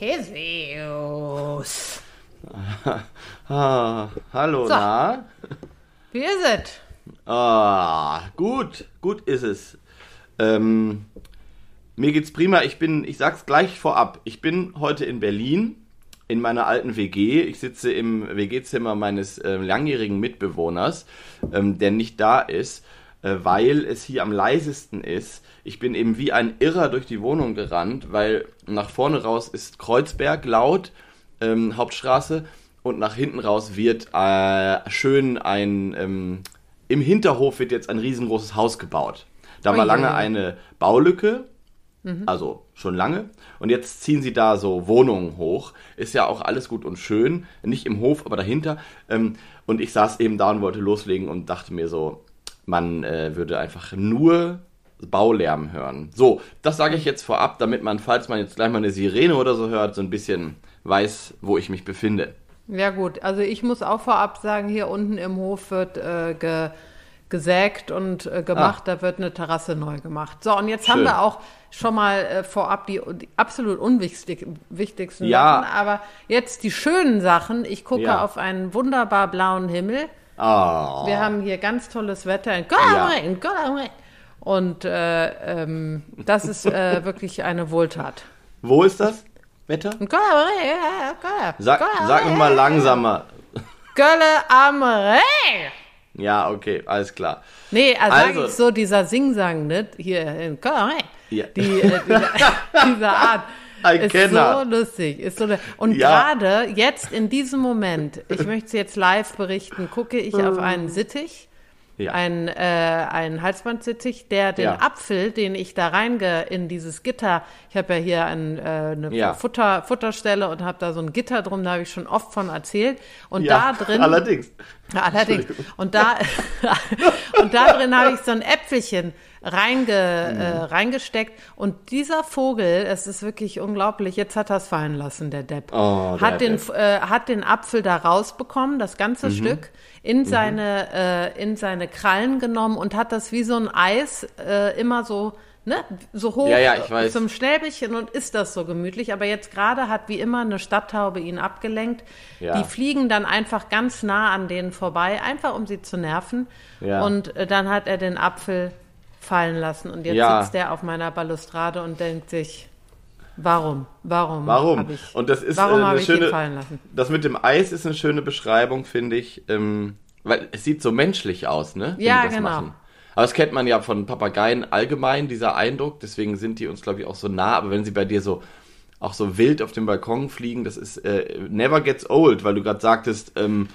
Jesus? ah, hallo, So. na? Wie ist es? Ah, gut, gut ist es. Ähm, mir geht's prima. Ich bin, ich sag's gleich vorab. Ich bin heute in Berlin in meiner alten WG. Ich sitze im WG-Zimmer meines ähm, langjährigen Mitbewohners, ähm, der nicht da ist, äh, weil es hier am leisesten ist. Ich bin eben wie ein Irrer durch die Wohnung gerannt, weil nach vorne raus ist Kreuzberg laut, ähm, Hauptstraße, und nach hinten raus wird äh, schön ein ähm, im Hinterhof wird jetzt ein riesengroßes Haus gebaut. Da war lange eine Baulücke, also schon lange. Und jetzt ziehen sie da so Wohnungen hoch. Ist ja auch alles gut und schön. Nicht im Hof, aber dahinter. Ähm, und ich saß eben da und wollte loslegen und dachte mir so, man äh, würde einfach nur Baulärm hören. So, das sage ich jetzt vorab, damit man, falls man jetzt gleich mal eine Sirene oder so hört, so ein bisschen weiß, wo ich mich befinde. Ja gut, also ich muss auch vorab sagen, hier unten im Hof wird äh, ge, gesägt und äh, gemacht, da wird eine Terrasse neu gemacht. So, und jetzt haben Ah. Schön. wir auch schon mal äh, vorab die, die absolut unwichtig, wichtigsten Ja. Sachen, aber jetzt die schönen Sachen. Ich gucke Ja. auf einen wunderbar blauen Himmel. Ah, Wir haben hier ganz tolles Wetter. In Gott Ja. Rein. Und äh, ähm, das ist äh, wirklich eine Wohltat. wo ist das Wetter? In ja, Gott, Sag, sag mal langsamer. Gölle am Rhein. Ja, okay, alles klar. Nee, also, Also- ich so, dieser Singsang, ne? Hier in Rhein. Ja. Die, äh, diese, diese Art. Ein ist Kenner. so lustig. Ist so, und Ja. gerade jetzt in diesem Moment, ich möchte es jetzt live berichten, gucke ich auf einen Sittich, Ja. ein, äh, ein Halsbandsittich, der den Ja. Apfel, den ich da reinge in dieses Gitter, ich habe ja hier ein, äh, eine Ja. Futter, Futterstelle und habe da so ein Gitter drum, da habe ich schon oft von erzählt. Und da drin allerdings. allerdings. Und da, und da drin habe ich so ein Äpfelchen reinge, äh, reingesteckt. Und dieser Vogel, es ist wirklich unglaublich, jetzt hat er es fallen lassen, der Depp. Oh, der hat, den, äh, hat den Apfel da rausbekommen, das ganze Mhm. Stück, in seine, äh, in seine Krallen genommen und hat das wie so ein Eis äh, immer so, ne, so hoch Ja, ja, zum Schnäbelchen und ist das so gemütlich. Aber jetzt gerade hat wie immer eine Stadttaube ihn abgelenkt. Ja. Die fliegen dann einfach ganz nah an denen vorbei, einfach um sie zu nerven. Und äh, dann hat er den Apfel fallen lassen und jetzt Ja. sitzt er auf meiner Balustrade und denkt sich, warum, warum, Warum? ich, Und das ist warum äh, habe eine ich schöne. fallen lassen? Das mit dem Eis ist eine schöne Beschreibung, finde ich. Ähm, weil es sieht so menschlich aus, ne? wenn Ja, die das genau. Machen. Aber das kennt man ja von Papageien allgemein, dieser Eindruck. Deswegen sind die uns, glaube ich, auch so nah. Aber wenn sie bei dir so auch so wild auf dem Balkon fliegen, das ist äh, never gets old, weil du gerade sagtest, ähm,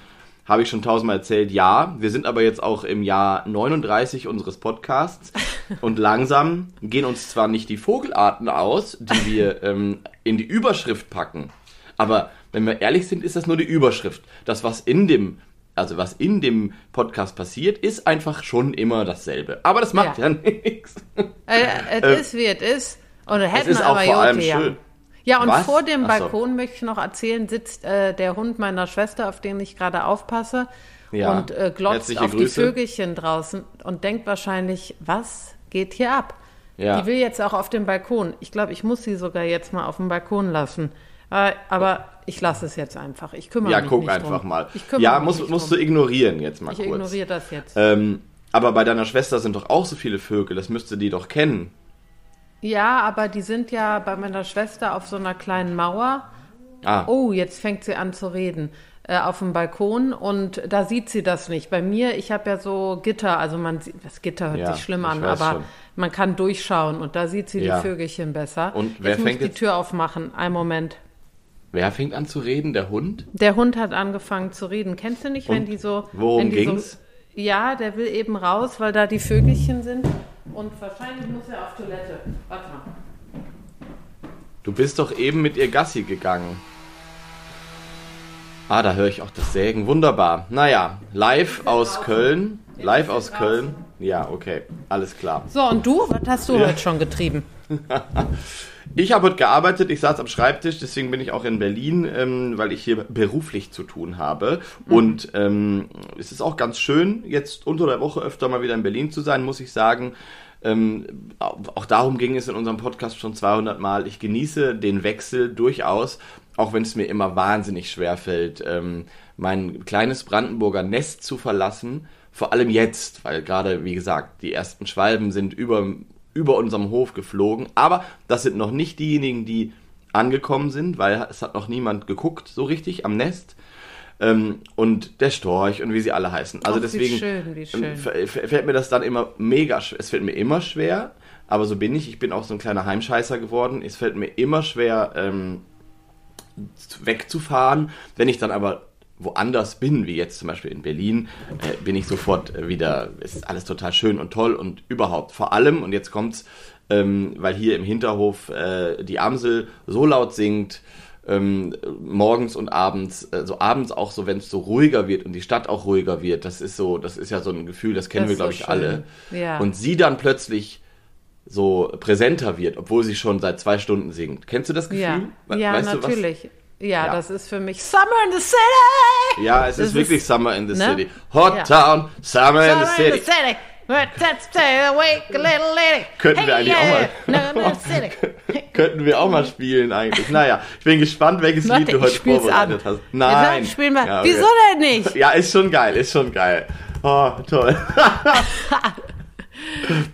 habe ich schon tausendmal erzählt, ja. Wir sind aber jetzt auch im Jahr 39 unseres Podcasts und langsam gehen uns zwar nicht die Vogelarten aus, die wir ähm, in die Überschrift packen, aber wenn wir ehrlich sind, ist das nur die Überschrift. Das, was in dem, also was in dem Podcast passiert, ist einfach schon immer dasselbe. Aber das macht ja, Ja. nichts. Äh, es Äh, ist, wie es ist. Und hätten ist wir auch aber vor allem ja. schön. Ja, und Was? vor dem Ach so. Balkon möchte ich noch erzählen, sitzt äh, der Hund meiner Schwester, auf den ich gerade aufpasse, Ja. und äh, glotzt Herzliche auf die Grüße. Vögelchen draußen und denkt wahrscheinlich, was geht hier ab? Ja. Die will jetzt auch auf dem Balkon. Ich glaube, ich muss sie sogar jetzt mal auf dem Balkon lassen. Äh, aber ich lasse es jetzt einfach. Ich kümmere Ja, mich guck nicht einfach drum. mal. Ich Ja, mich musst, drum. du ignorieren jetzt mal Ich kurz. ignoriere das jetzt. Ähm, aber bei deiner Schwester sind doch auch so viele Vögel, das müsste die doch kennen. Ja, aber die sind ja bei meiner Schwester auf so einer kleinen Mauer. Ah, Oh, jetzt fängt sie an zu reden. Äh, auf dem Balkon und da sieht sie das nicht. Bei mir, ich habe ja so Gitter, also man sieht, das Gitter hört Ja, sich schlimm an, aber schon. man kann durchschauen und da sieht sie Ja. die Vögelchen besser. Und wer jetzt muss fängt ich die Tür aufmachen. Einen Moment. wer fängt an zu reden? Der Hund? Der Hund hat angefangen zu reden. Kennst du nicht, wenn Und die so. worum wenn die ging's? So, ja, der will eben raus, weil da die Vögelchen sind. Und wahrscheinlich muss er auf Toilette. Warte mal. Du bist doch eben mit ihr Gassi gegangen. Ah, da höre ich auch das Sägen. Wunderbar. Naja, live aus Köln. Live aus Köln. Ja, okay. Alles klar. So, und du? Was hast du Ja. heute schon getrieben? Ich habe heute gearbeitet, ich saß am Schreibtisch, deswegen bin ich auch in Berlin, ähm, weil ich hier beruflich zu tun habe. Und ähm, es ist auch ganz schön, jetzt unter der Woche öfter mal wieder in Berlin zu sein, muss ich sagen. Ähm, auch darum ging es in unserem Podcast schon 200 Mal. Ich genieße den Wechsel durchaus, auch wenn es mir immer wahnsinnig schwer fällt, ähm, mein kleines Brandenburger Nest zu verlassen. Vor allem jetzt, weil gerade, wie gesagt, die ersten Schwalben sind über, über unserem Hof geflogen. Aber das sind noch nicht diejenigen, die angekommen sind, weil es hat noch niemand geguckt, so richtig am Nest. Ähm, und der Storch und wie sie alle heißen. Also Och, deswegen Wie schön, wie schön. ähm, fällt mir das dann immer mega schwer. Es fällt mir immer schwer, aber so bin ich. Ich bin auch so ein kleiner Heimscheißer geworden. Es fällt mir immer schwer, ähm, wegzufahren. Wenn ich dann aber woanders bin, wie jetzt zum Beispiel in Berlin, äh, bin ich sofort äh, wieder, es ist alles total schön und toll und überhaupt. Vor allem, und jetzt kommt's, ähm, weil hier im Hinterhof äh, die Amsel so laut singt, ähm, morgens und abends, äh, so abends auch so, wenn es so ruhiger wird und die Stadt auch ruhiger wird, das ist so, das ist ja so ein Gefühl, das kennen Das wir, glaube so ich, schön. alle. Ja. Und sie dann plötzlich so präsenter wird, obwohl sie schon seit zwei Stunden singt. Kennst du das Gefühl? ja, We- ja weißt du, natürlich. Ja, Ja. das ist für mich Summer in the City. Ja, es Das ist wirklich ist- Summer in the ne? City. Hot Ja. Town, Summer, in the Summer City. in the City. Let's stay awake, little lady. Könnten wir eigentlich auch mal-. Könnten wir auch mal spielen eigentlich. Naja, ich bin gespannt, welches Warte, Lied du heute vorbereitet an. hast. Nein. Jetzt spielen wir. Ja, okay. Wieso denn nicht? Ja, ist schon geil, ist schon geil. Oh, toll.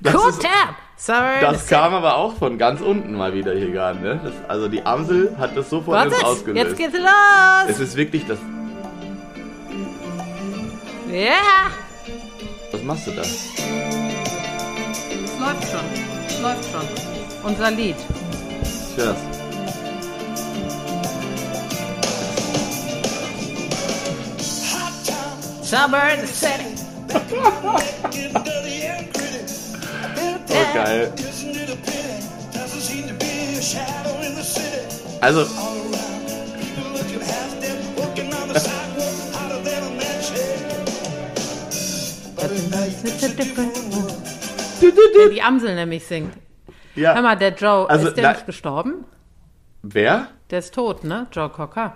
Cool ist, town. Summer das kam aber auch von ganz unten mal wieder hier gerade. Ne? Das, also die Amsel hat das sofort Was jetzt ist? ausgelöst. Jetzt geht's los. es ist wirklich das. Ja. Was machst du da? Es läuft schon. Es läuft schon. Unser Lied. Ich hör's. Summer in the City. Oh, geil. Also, die Amsel nämlich singt. Hör ja. mal, der Joe, Also, ist der da- nicht gestorben? Wer? Der ist tot, ne? Joe Cocker.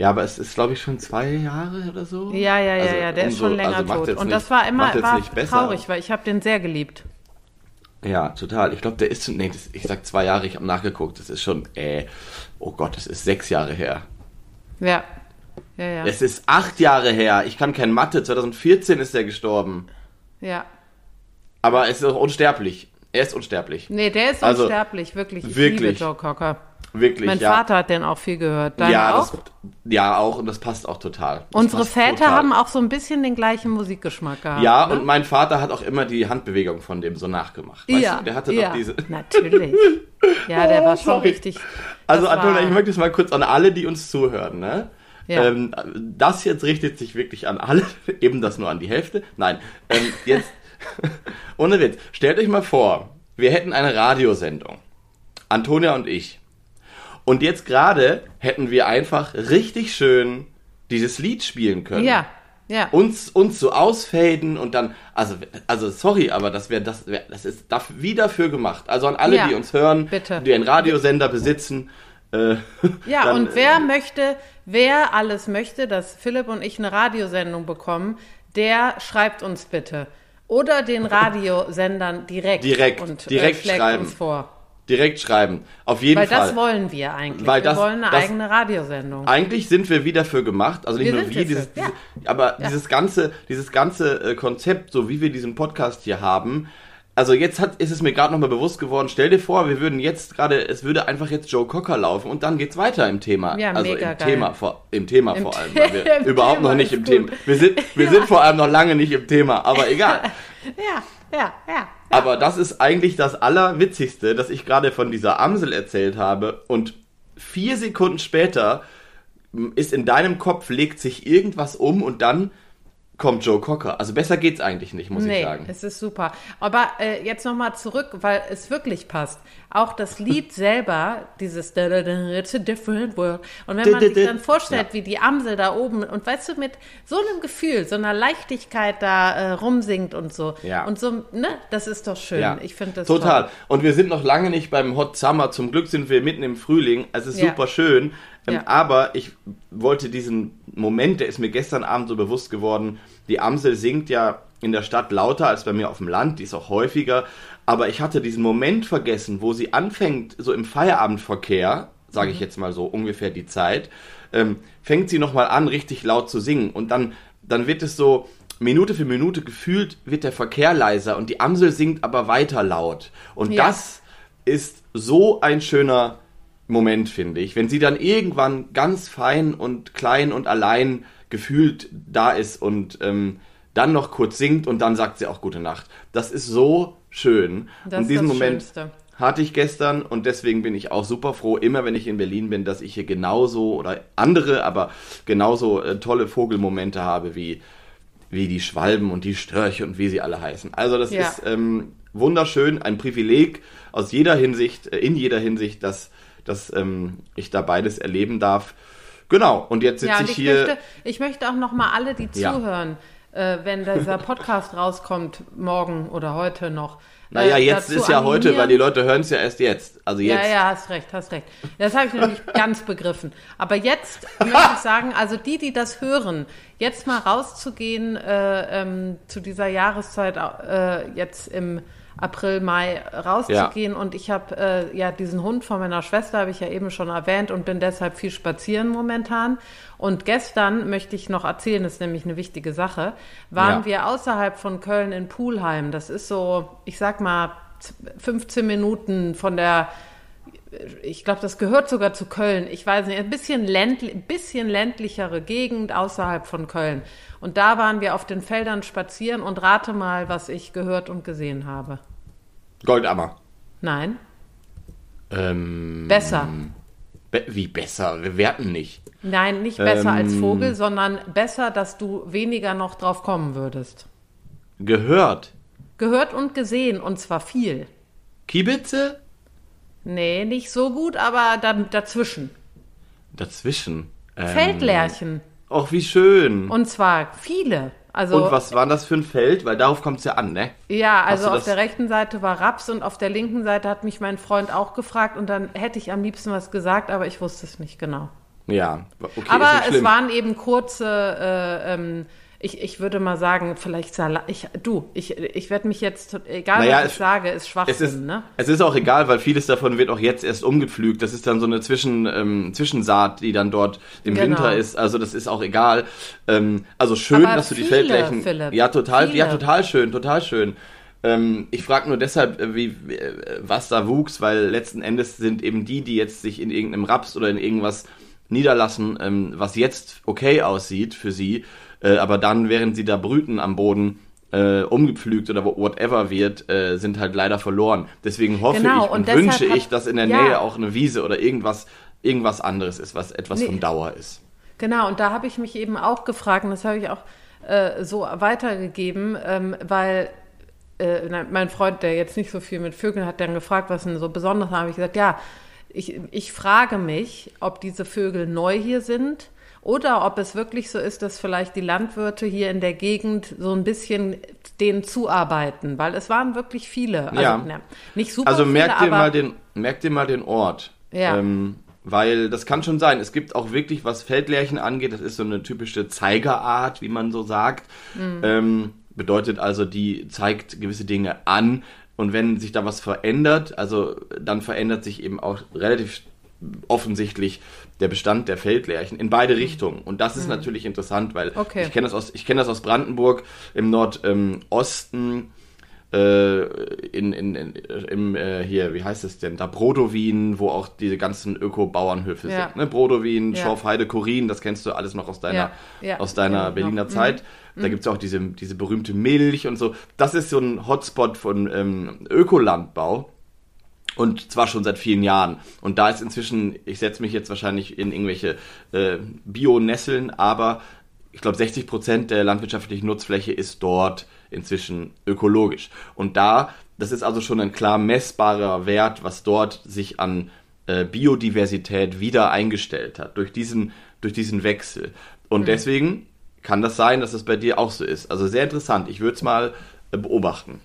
Ja, aber es ist, glaube ich, schon zwei Jahre oder so. Ja, ja, ja, Also ja, der ist umso- schon länger also tot. Und nicht- das war immer war traurig, weil ich habe den sehr geliebt. Ja, total. Ich glaube, der ist, nee, das, ich sag zwei Jahre, ich habe nachgeguckt, das ist schon, äh, oh Gott, das ist sechs Jahre her. Ja. Ja, ja. Es ist acht Jahre her. Ich kann kein Mathe. 2014 ist er gestorben. ja. Aber es ist auch unsterblich. Er ist unsterblich. Nee, der ist Also, unsterblich, wirklich. Ich wirklich. liebe Joe Cocker. Wirklich, Mein ja. Vater hat den auch viel gehört. Dein ja, auch? Das, ja, auch. Und das passt auch total. Das Unsere Väter total. haben auch so ein bisschen den gleichen Musikgeschmack gehabt. Ja, ne? und mein Vater hat auch immer die Handbewegung von dem so nachgemacht. Weißt ja, du? Der hatte ja, doch diese. Natürlich. Ja, der Oh, war schon sorry. richtig. Also Antonia, war- ich möchte es mal kurz an alle, die uns zuhören. Ne? Ja. Ähm, das jetzt richtet sich wirklich an alle, eben das nur an die Hälfte. Nein, ähm, jetzt, ohne Witz, stellt euch mal vor, wir hätten eine Radiosendung, Antonia und ich. Und jetzt gerade hätten wir einfach richtig schön dieses Lied spielen können. Ja, ja. Uns, uns so ausfaden und dann, also, also sorry, aber das wäre, das wär, das ist daf- wie dafür gemacht. Also an alle, Ja, die uns hören, bitte. die einen Radiosender besitzen. Äh, Ja, dann, und wer möchte, wer alles möchte, dass Philipp und ich eine Radiosendung bekommen, der schreibt uns bitte. Oder den Radiosendern direkt. Direkt, und direkt äh, schreiben. uns vor. direkt schreiben. Auf jeden Weil Fall. das wollen wir eigentlich. Weil wir das- wollen eine das- eigene Radiosendung. Eigentlich sind wir wie dafür gemacht, also nicht Wir nur wir, dieses, ja. diese, aber dieses ganze, dieses ganze äh, Konzept, so wie wir diesen Podcast hier haben, also jetzt hat, ist es mir gerade nochmal bewusst geworden, stell dir vor, wir würden jetzt gerade, es würde einfach jetzt Joe Cocker laufen und dann geht's weiter im Thema. Ja, also mega im geil. Thema vor, im Thema Im vor allem, weil wir überhaupt Thema noch nicht im gut. Thema. Wir sind, wir sind vor allem noch lange nicht im Thema, aber egal. Ja, ja, ja. Aber das ist eigentlich das Allerwitzigste, dass ich gerade von dieser Amsel erzählt habe und vier Sekunden später ist in deinem Kopf, legt sich irgendwas um und dann kommt Joe Cocker. Also besser geht's eigentlich nicht, muss ich Nee, sagen. es ist super. Aber äh, jetzt nochmal zurück, weil es wirklich passt. Auch das Lied selber, dieses It's a different world. Und wenn man sich dann vorstellt, wie die Amsel da oben und weißt du, mit so einem Gefühl, so einer Leichtigkeit da äh, rumsingt und so. Ja. Und so, ne, das ist doch schön. Ja, Ich finde das total. Toll. Und wir sind noch lange nicht beim Hot Summer. Zum Glück sind wir mitten im Frühling. Es ist super schön. Ähm, Ja. Aber ich wollte diesen Moment, der ist mir gestern Abend so bewusst geworden. Die Amsel singt ja in der Stadt lauter als bei mir auf dem Land, die ist auch häufiger. Aber ich hatte diesen Moment vergessen, wo sie anfängt, so im Feierabendverkehr, sage ich Mhm. jetzt mal so ungefähr die Zeit, ähm, fängt sie nochmal an, richtig laut zu singen. Und dann, dann wird es so, Minute für Minute gefühlt, wird der Verkehr leiser und die Amsel singt aber weiter laut. Und Ja. das ist so ein schöner Moment, finde ich. Wenn sie dann irgendwann ganz fein und klein und allein gefühlt da ist und ähm, dann noch kurz singt und dann sagt sie auch gute Nacht. Das ist so schön. Das und diesen das Moment Schönste. hatte ich gestern und deswegen bin ich auch super froh, immer wenn ich in Berlin bin, dass ich hier genauso oder andere, aber genauso äh, tolle Vogelmomente habe wie, wie die Schwalben und die Störche und wie sie alle heißen. Also das Ja. ist ähm, wunderschön, ein Privileg aus jeder Hinsicht, äh, in jeder Hinsicht, dass, dass ähm, ich da beides erleben darf. Genau, und jetzt sitze Ja, ich ich hier. möchte, ich möchte auch noch mal alle, die Ja. zuhören, äh, wenn dieser Podcast rauskommt, morgen oder heute noch. naja, äh, jetzt ist ja heute, weil die Leute hören es ja erst jetzt. Also jetzt. Ja, ja, hast recht, hast recht. Das habe ich noch nicht ganz begriffen. Aber jetzt möchte ich sagen, also die, die das hören, jetzt mal rauszugehen äh, ähm, zu dieser Jahreszeit, äh, jetzt im April, Mai rauszugehen. Und ich habe äh, ja diesen Hund von meiner Schwester, habe ich ja eben schon erwähnt und bin deshalb viel spazieren momentan. Und gestern möchte ich noch erzählen, das ist nämlich eine wichtige Sache, waren Ja. wir außerhalb von Köln in Pulheim. Das ist so, ich sag mal, 15 Minuten von der ich glaube, das gehört sogar zu Köln. Ich weiß nicht, ein bisschen, ländli bisschen ländlichere Gegend außerhalb von Köln. Und da waren wir auf den Feldern spazieren und rate mal, was ich gehört und gesehen habe. Goldammer. Nein, Ähm, besser. be wie besser? Wir werten nicht. Nein, nicht besser als Ähm. Vogel, sondern besser, dass du weniger noch drauf kommen würdest. Gehört. Gehört und gesehen und zwar viel. Kiebitze? Nee, nicht so gut, aber dann dazwischen. Dazwischen. Ähm, Feldlärchen. Och, wie schön. Und, Und zwar viele. Also was war das für ein Feld? Weil darauf kommt es ja an, ne? Ja, also auf das- der rechten Seite war Raps und auf der linken Seite hat mich mein Freund auch gefragt und dann hätte ich am liebsten was gesagt, aber ich wusste es nicht genau. Ja, okay, ist aber es waren eben kurze, äh, ähm, ich, ich würde mal sagen, vielleicht Salat. Ich, du, ich, ich werde mich jetzt, egal Naja, was ich es- sage, ist es Schwachsinn, ist, ne? es ist auch egal, weil vieles davon wird auch jetzt erst umgepflügt. Das ist dann so eine Zwischen, ähm, Zwischensaat, die dann dort im Genau. Winter ist. Also das ist auch egal. Ähm, also schön, Aber dass du die viele, Feldflächen. Philipp, ja, total, ja, viele. total schön, total schön. Ähm, ich frage nur deshalb, äh, wie, äh, was da wuchs, weil letzten Endes sind eben die, die jetzt sich in irgendeinem Raps oder in irgendwas niederlassen, ähm, was jetzt okay aussieht für sie, äh, aber dann, während sie da brüten am Boden, äh, umgepflügt oder whatever wird, äh, sind halt leider verloren. Deswegen hoffe Genau, ich und, und wünsche ich, dass in der ja. Nähe auch eine Wiese oder irgendwas, irgendwas anderes ist, was etwas Nee. von Dauer ist. Genau, und da habe ich mich eben auch gefragt, und das habe ich auch äh, so weitergegeben, ähm, weil äh, mein Freund, der jetzt nicht so viel mit Vögeln hat, dann gefragt, was denn so besonders habe ich gesagt, ja, ich, ich frage mich, ob diese Vögel neu hier sind oder ob es wirklich so ist, dass vielleicht die Landwirte hier in der Gegend so ein bisschen denen zuarbeiten, weil es waren wirklich viele. Also, Ja. na, nicht super Also viele, merk dir aber mal den, merk dir mal den Ort. Ja. Ähm, weil das kann schon sein. Es gibt auch wirklich, was Feldlärchen angeht, das ist so eine typische Zeigerart, wie man so sagt. Mhm. Ähm, bedeutet also, die zeigt gewisse Dinge an. Und wenn sich da was verändert, also dann verändert sich eben auch relativ offensichtlich der Bestand der Feldlärchen in beide Richtungen. Und das ist natürlich interessant, weil Mhm. Okay. ich kenne das aus, ich kenne das aus Brandenburg im Nordosten äh, in, in, in, im, äh, hier, wie heißt es denn, da Brodowin, wo auch diese ganzen Öko-Bauernhöfe Ja. sind. Ne? Brodowin, Ja. Schorfheide, Korin, das kennst du alles noch aus deiner, Ja, aus deiner kenn ich Berliner noch. Mhm. Zeit. Da gibt's auch diese, diese berühmte Milch und so. Das ist so ein Hotspot von ähm, Ökolandbau. Und zwar schon seit vielen Jahren. Und da ist inzwischen, ich setze mich jetzt wahrscheinlich in irgendwelche äh, Bio-Nesseln, aber ich glaube 60 Prozent der landwirtschaftlichen Nutzfläche ist dort inzwischen ökologisch. Und da, das ist also schon ein klar messbarer Wert, was dort sich an äh, Biodiversität wieder eingestellt hat durch diesen, durch diesen Wechsel. Und deswegen kann das sein, dass es bei dir auch so ist. Also sehr interessant. Ich würde es mal äh, beobachten.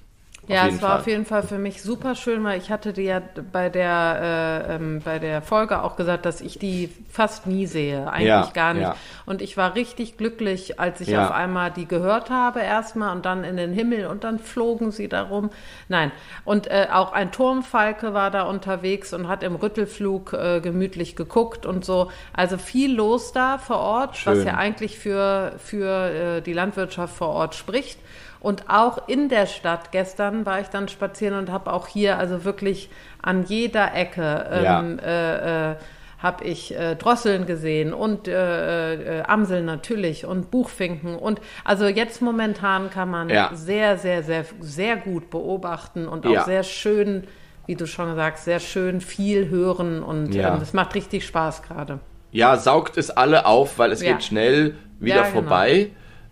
Ja, es war Fall. auf jeden Fall für mich super schön, weil ich hatte dir ja bei der, äh, ähm, bei der Folge auch gesagt, dass ich die fast nie sehe, eigentlich ja, gar nicht. Ja. Und ich war richtig glücklich, als ich auf einmal die gehört habe erstmal und dann in den Himmel und dann flogen sie darum. Nein, und äh, auch ein Turmfalke war da unterwegs und hat im Rüttelflug äh, gemütlich geguckt und so. Also viel los da vor Ort, schön. was ja eigentlich für, für äh, die Landwirtschaft vor Ort spricht. Und auch in der Stadt gestern war ich dann spazieren und habe auch hier also wirklich an jeder Ecke ähm, ja. äh, äh, habe ich äh, Drosseln gesehen und äh, äh, Amseln natürlich und Buchfinken und also jetzt momentan kann man ja. sehr, sehr, sehr, sehr gut beobachten und auch ja. sehr schön, wie du schon sagst, sehr schön viel hören und ja. ähm, das macht richtig Spaß gerade. Ja, saugt es alle auf, weil es geht schnell wieder genau.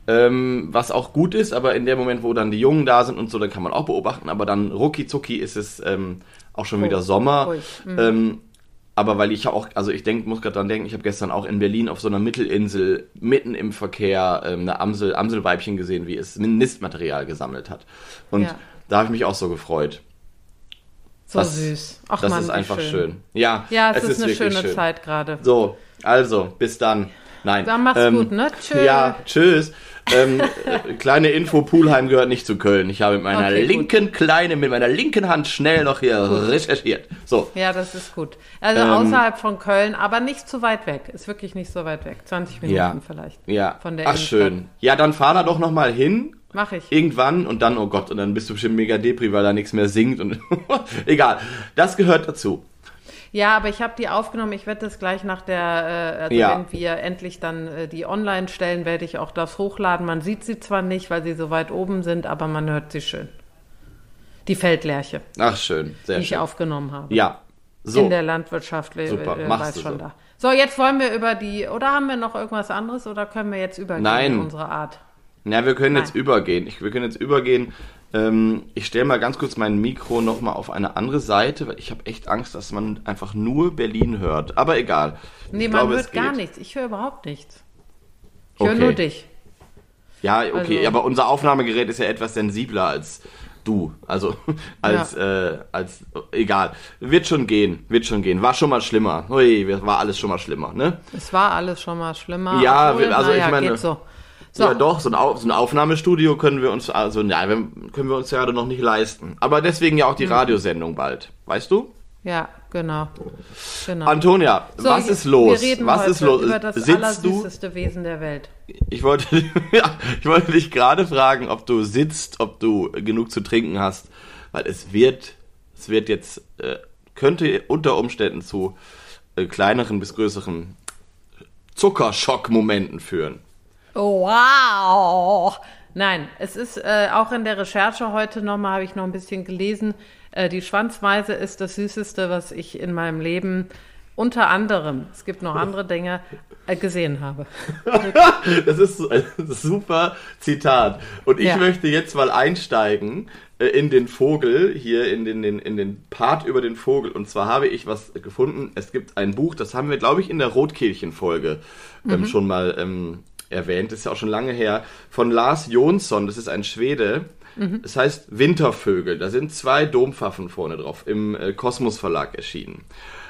Ähm, was auch gut ist, aber in dem Moment, wo dann die Jungen da sind und so, dann kann man auch beobachten, aber dann rucki zucki ist es ähm, auch schon oh, wieder Sommer. Mhm. Ähm, aber weil ich auch, also ich denk, muss gerade dran denken, ich habe gestern auch in Berlin auf so einer Mittelinsel mitten im Verkehr ähm, eine Amsel, Amselweibchen gesehen, wie es Nistmaterial gesammelt hat. Und ja. da habe ich mich auch so gefreut. So das, süß. Ach das Mann, ist einfach schön. schön. Ja, ja es, es ist, ist, eine schöne schön. Zeit gerade. So, also, bis dann. Nein. Dann mach's ähm, gut, ne? Tschüss. Ja, tschüss. Ähm, äh, kleine Info, Pulheim gehört nicht zu Köln. Ich habe mit meiner okay, linken gut. kleinen, mit meiner linken Hand schnell noch hier gut. recherchiert. So. Ja, das ist gut. Also ähm, außerhalb von Köln, aber nicht zu weit weg. Ist wirklich nicht so weit weg. 20 Minuten ja, vielleicht. Ja. Von der Ach, Innenstadt. schön. Ja, dann fahr da doch noch mal hin. Mach ich. Irgendwann und dann, oh Gott, und dann bist du bestimmt mega depri, weil da nichts mehr singt und egal. Das gehört dazu. Ja, aber ich habe die aufgenommen. Ich werde das gleich nach der, äh, also ja. wenn wir endlich dann äh, die online stellen, werde ich auch das hochladen. Man sieht sie zwar nicht, weil sie so weit oben sind, aber man hört sie schön. Die Feldlerche. Ach, schön. Sehr die schön. ich aufgenommen habe. Ja. So. In der Landwirtschaft. Super, äh, machst weiß schon so. da. So, jetzt wollen wir über die, oder haben wir noch irgendwas anderes oder können wir jetzt übergehen Nein. in unsere Art? Ja, wir können Nein. jetzt übergehen. Ich, wir können jetzt übergehen ähm, ich stelle mal ganz kurz mein Mikro nochmal auf eine andere Seite, weil ich habe echt Angst, dass man einfach nur Berlin hört. Aber egal. Nee, ich man glaube, hört gar nichts. Ich höre überhaupt nichts. Ich okay. höre nur dich. Ja, okay, also, aber unser Aufnahmegerät ist ja etwas sensibler als du. Also als, ja. äh, als, egal. Wird schon gehen, wird schon gehen. War schon mal schlimmer. Ui, war alles schon mal schlimmer, ne? Es war alles schon mal schlimmer. Ja, Obwohl, also naja, ich meine. So. So. Ja, doch, so ein, Auf, so ein, Aufnahmestudio können wir uns, also, ja, können wir uns ja noch nicht leisten. Aber deswegen ja auch die mhm. Radiosendung bald. Weißt du? Ja, genau. genau. Antonia, so, was ist los? Wir reden was ist los? über das Sitzt allersüßeste du? Wesen der Welt. Ich wollte, ja, ich wollte dich gerade fragen, ob du sitzt, ob du genug zu trinken hast, weil es wird, es wird jetzt, äh, könnte unter Umständen zu äh, kleineren bis größeren Zuckerschock-Momenten führen. Wow! Nein, es ist äh, auch in der Recherche heute nochmal, habe ich noch ein bisschen gelesen, äh, die Schwanzmeise ist das Süßeste, was ich in meinem Leben unter anderem, es gibt noch andere Dinge, äh, gesehen habe. das ist ein super Zitat. Und ich ja. möchte jetzt mal einsteigen äh, in den Vogel, hier in den, in, in den Part über den Vogel. Und zwar habe ich was gefunden. Es gibt ein Buch, das haben wir, glaube ich, in der Rotkehlchen-Folge ähm, mhm. schon mal ähm, erwähnt, ist ja auch schon lange her, von Lars Jonsson, das ist ein Schwede. Mhm. Das heißt Wintervögel. Da sind zwei Dompfaffen vorne drauf, im äh, Kosmos Verlag erschienen.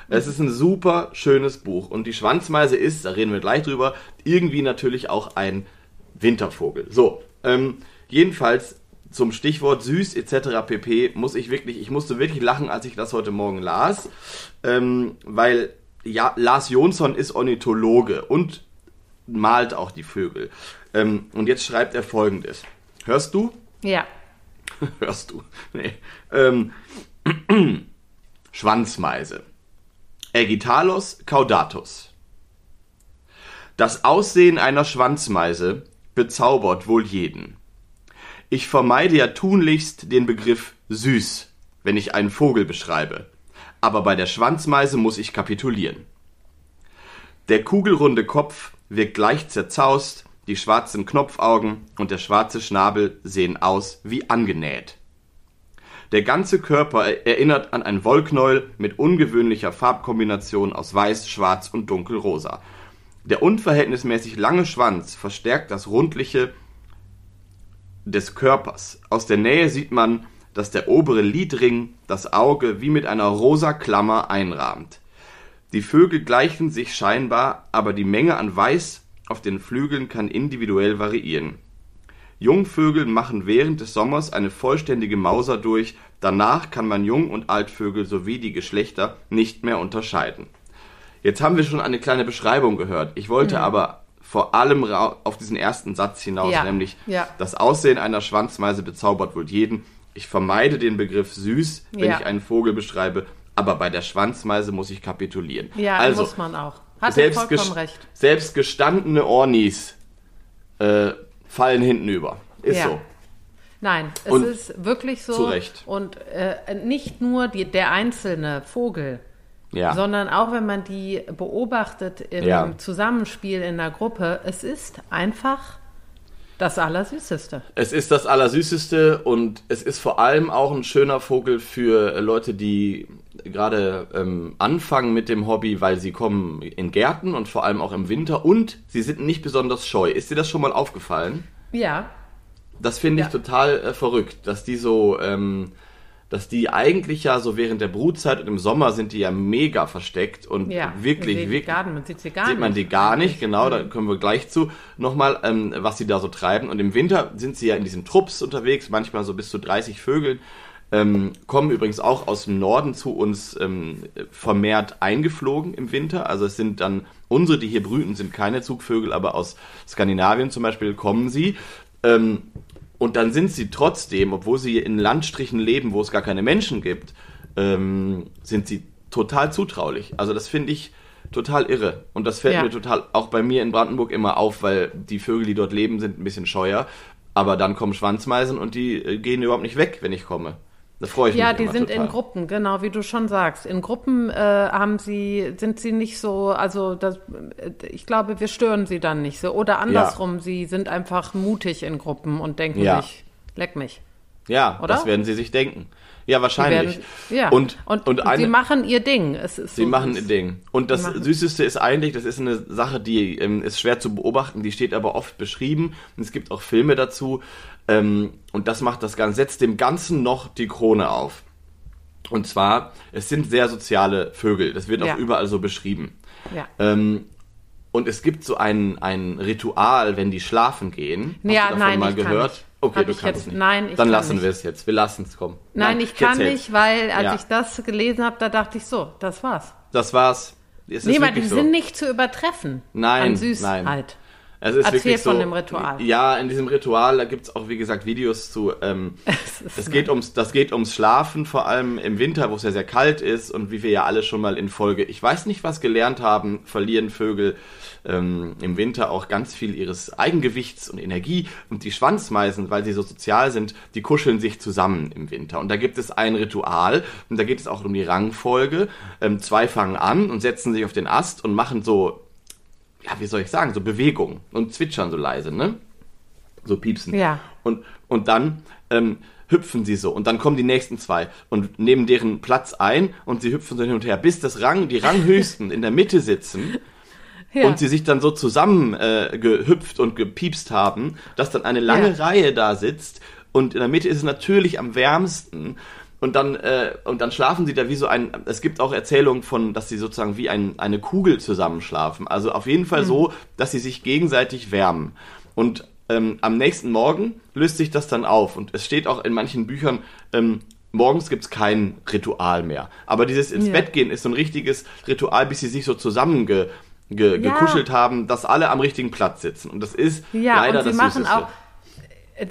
Es ist ein super schönes Buch. Und die Schwanzmeise ist, da reden wir gleich drüber, irgendwie natürlich auch ein Wintervogel. So, ähm, jedenfalls zum Stichwort süß etc. pp. muss ich wirklich, ich musste wirklich lachen, als ich das heute Morgen las, ähm, weil ja, Lars Jonsson ist Ornithologe und malt auch die Vögel. Ähm, und jetzt schreibt er folgendes. Hörst du? Ja. Hörst du? Nee. Ähm, Schwanzmeise. Ägitalos caudatus. Das Aussehen einer Schwanzmeise bezaubert wohl jeden. Ich vermeide ja tunlichst den Begriff süß, wenn ich einen Vogel beschreibe. Aber bei der Schwanzmeise muss ich kapitulieren. Der kugelrunde Kopf wirkt leicht zerzaust, die schwarzen Knopfaugen und der schwarze Schnabel sehen aus wie angenäht. Der ganze Körper erinnert an ein Wollknäuel mit ungewöhnlicher Farbkombination aus weiß, schwarz und dunkelrosa. Der unverhältnismäßig lange Schwanz verstärkt das rundliche des Körpers. Aus der Nähe sieht man dass der obere Lidring das Auge wie mit einer rosa Klammer einrahmt. Die Vögel gleichen sich scheinbar, aber die Menge an Weiß auf den Flügeln kann individuell variieren. Jungvögel machen während des Sommers eine vollständige Mauser durch, danach kann man Jung- und Altvögel sowie die Geschlechter nicht mehr unterscheiden. Jetzt haben wir schon eine kleine Beschreibung gehört. Ich wollte aber vor allem auf diesen ersten Satz hinaus, Ja, nämlich ja. das Aussehen einer Schwanzmeise bezaubert wohl jeden. Ich vermeide den Begriff süß, wenn Ja. ich einen Vogel beschreibe, aber bei der Schwanzmeise muss ich kapitulieren. Ja, also, muss man auch. Hat selbst, vollkommen recht. selbst gestandene Ornis äh, fallen hinten über. Ist Ja. so. Nein, es Und ist wirklich so. zu Recht. Und äh, nicht nur die, der einzelne Vogel, Ja. sondern auch wenn man die beobachtet im Ja. Zusammenspiel in der Gruppe, es ist einfach das Allersüßeste. Es ist das Allersüßeste und es ist vor allem auch ein schöner Vogel für Leute, die gerade ähm, anfangen mit dem Hobby, weil sie kommen in Gärten und vor allem auch im Winter und sie sind nicht besonders scheu. Ist dir das schon mal aufgefallen? Ja, Das finde ich Ja. total äh, verrückt, dass die so, ähm, dass die eigentlich ja so während der Brutzeit und im Sommer sind die ja mega versteckt und ja. wirklich, Man sieht wirklich. Die gar, man sieht sie gar sieht man nicht. die gar nicht, genau, da kommen wir gleich zu nochmal, ähm, was sie da so treiben. Und im Winter sind sie ja in diesen Trupps unterwegs, manchmal so bis zu 30 Vögeln, ähm, kommen übrigens auch aus dem Norden zu uns ähm, vermehrt eingeflogen im Winter. Also es sind dann, unsere, die hier brüten, sind keine Zugvögel, aber aus Skandinavien zum Beispiel kommen sie. Ähm, und dann sind sie trotzdem, obwohl sie in Landstrichen leben, wo es gar keine Menschen gibt, ähm, sind sie total zutraulich. Also das finde ich total irre. Und das fällt Ja. mir total auch bei mir in Brandenburg immer auf, weil die Vögel, die dort leben, sind ein bisschen scheuer. Aber dann kommen Schwanzmeisen und die äh, gehen überhaupt nicht weg, wenn ich komme. Da freue ich Ja, mich die immer sind total. in Gruppen, genau wie du schon sagst. In Gruppen äh, haben sie, sind sie nicht so, also das, äh, ich glaube, wir stören sie dann nicht so. Oder andersrum, sie sind einfach mutig in Gruppen und denken Ja. sich, leck mich. Ja, Oder? das werden sie sich denken. Ja, Die wahrscheinlich. werden, ja. Und, und, und, eine, sie machen ihr Ding. Es ist Sie so, machen ein Ding. Und das Süßeste ist eigentlich, das ist eine Sache, die ähm, ist schwer zu beobachten, die steht aber oft beschrieben. Und es gibt auch Filme dazu. Ähm, und das macht das Ganze, setzt dem Ganzen noch die Krone auf. Und zwar, es sind sehr soziale Vögel. Das wird Ja. auch überall so beschrieben. Ja. Ähm, und es gibt so ein, ein Ritual, wenn die schlafen gehen. Hast Ja, du davon nein, mal ich kann gehört? nicht. Okay, Hab du ich kannst jetzt- nicht. nein, ich Dann lassen wir es jetzt. Wir lassen es kommen. Nein, ich kann erzähl's. nicht, weil als Ja. ich das gelesen habe, da dachte ich so, das war's. Das war's. Es ist Nee, weil die so. sind nicht zu übertreffen Nein, an Süßheit. nein. Es ist Erzähl so, von dem Ritual. Ja, in diesem Ritual, da gibt es auch, wie gesagt, Videos zu. Ähm, das, geht ums, das geht ums Schlafen, vor allem im Winter, wo es ja sehr kalt ist und wie wir ja alle schon mal in Folge, ich weiß nicht, was gelernt haben, verlieren Vögel ähm, im Winter auch ganz viel ihres Eigengewichts und Energie. Und die Schwanzmeisen, weil sie so sozial sind, die kuscheln sich zusammen im Winter. Und da gibt es ein Ritual und da geht es auch um die Rangfolge. Ähm, zwei fangen an und setzen sich auf den Ast und machen so ja, wie soll ich sagen, so Bewegungen und zwitschern so leise, ne? So piepsen. Ja. Und, und dann ähm, hüpfen sie so und dann kommen die nächsten zwei und nehmen deren Platz ein und sie hüpfen so hin und her, bis das Rang, die Ranghöchsten in der Mitte sitzen Ja. und sie sich dann so zusammen äh, gehüpft und gepiepst haben, dass dann eine lange Ja. Reihe da sitzt und in der Mitte ist es natürlich am wärmsten und dann äh, und dann schlafen sie da wie so ein es gibt auch Erzählungen von dass sie sozusagen wie ein, eine Kugel zusammenschlafen also auf jeden Fall so dass sie sich gegenseitig wärmen und ähm, am nächsten Morgen löst sich das dann auf und es steht auch in manchen Büchern ähm, Morgens gibt's kein Ritual mehr. Aber dieses ins Ja. Bett gehen ist so ein richtiges Ritual, bis sie sich so zusammenge, ge, Ja. gekuschelt haben, dass alle am richtigen Platz sitzen. Und das ist Ja, leider und sie das machen Süßeste. auch,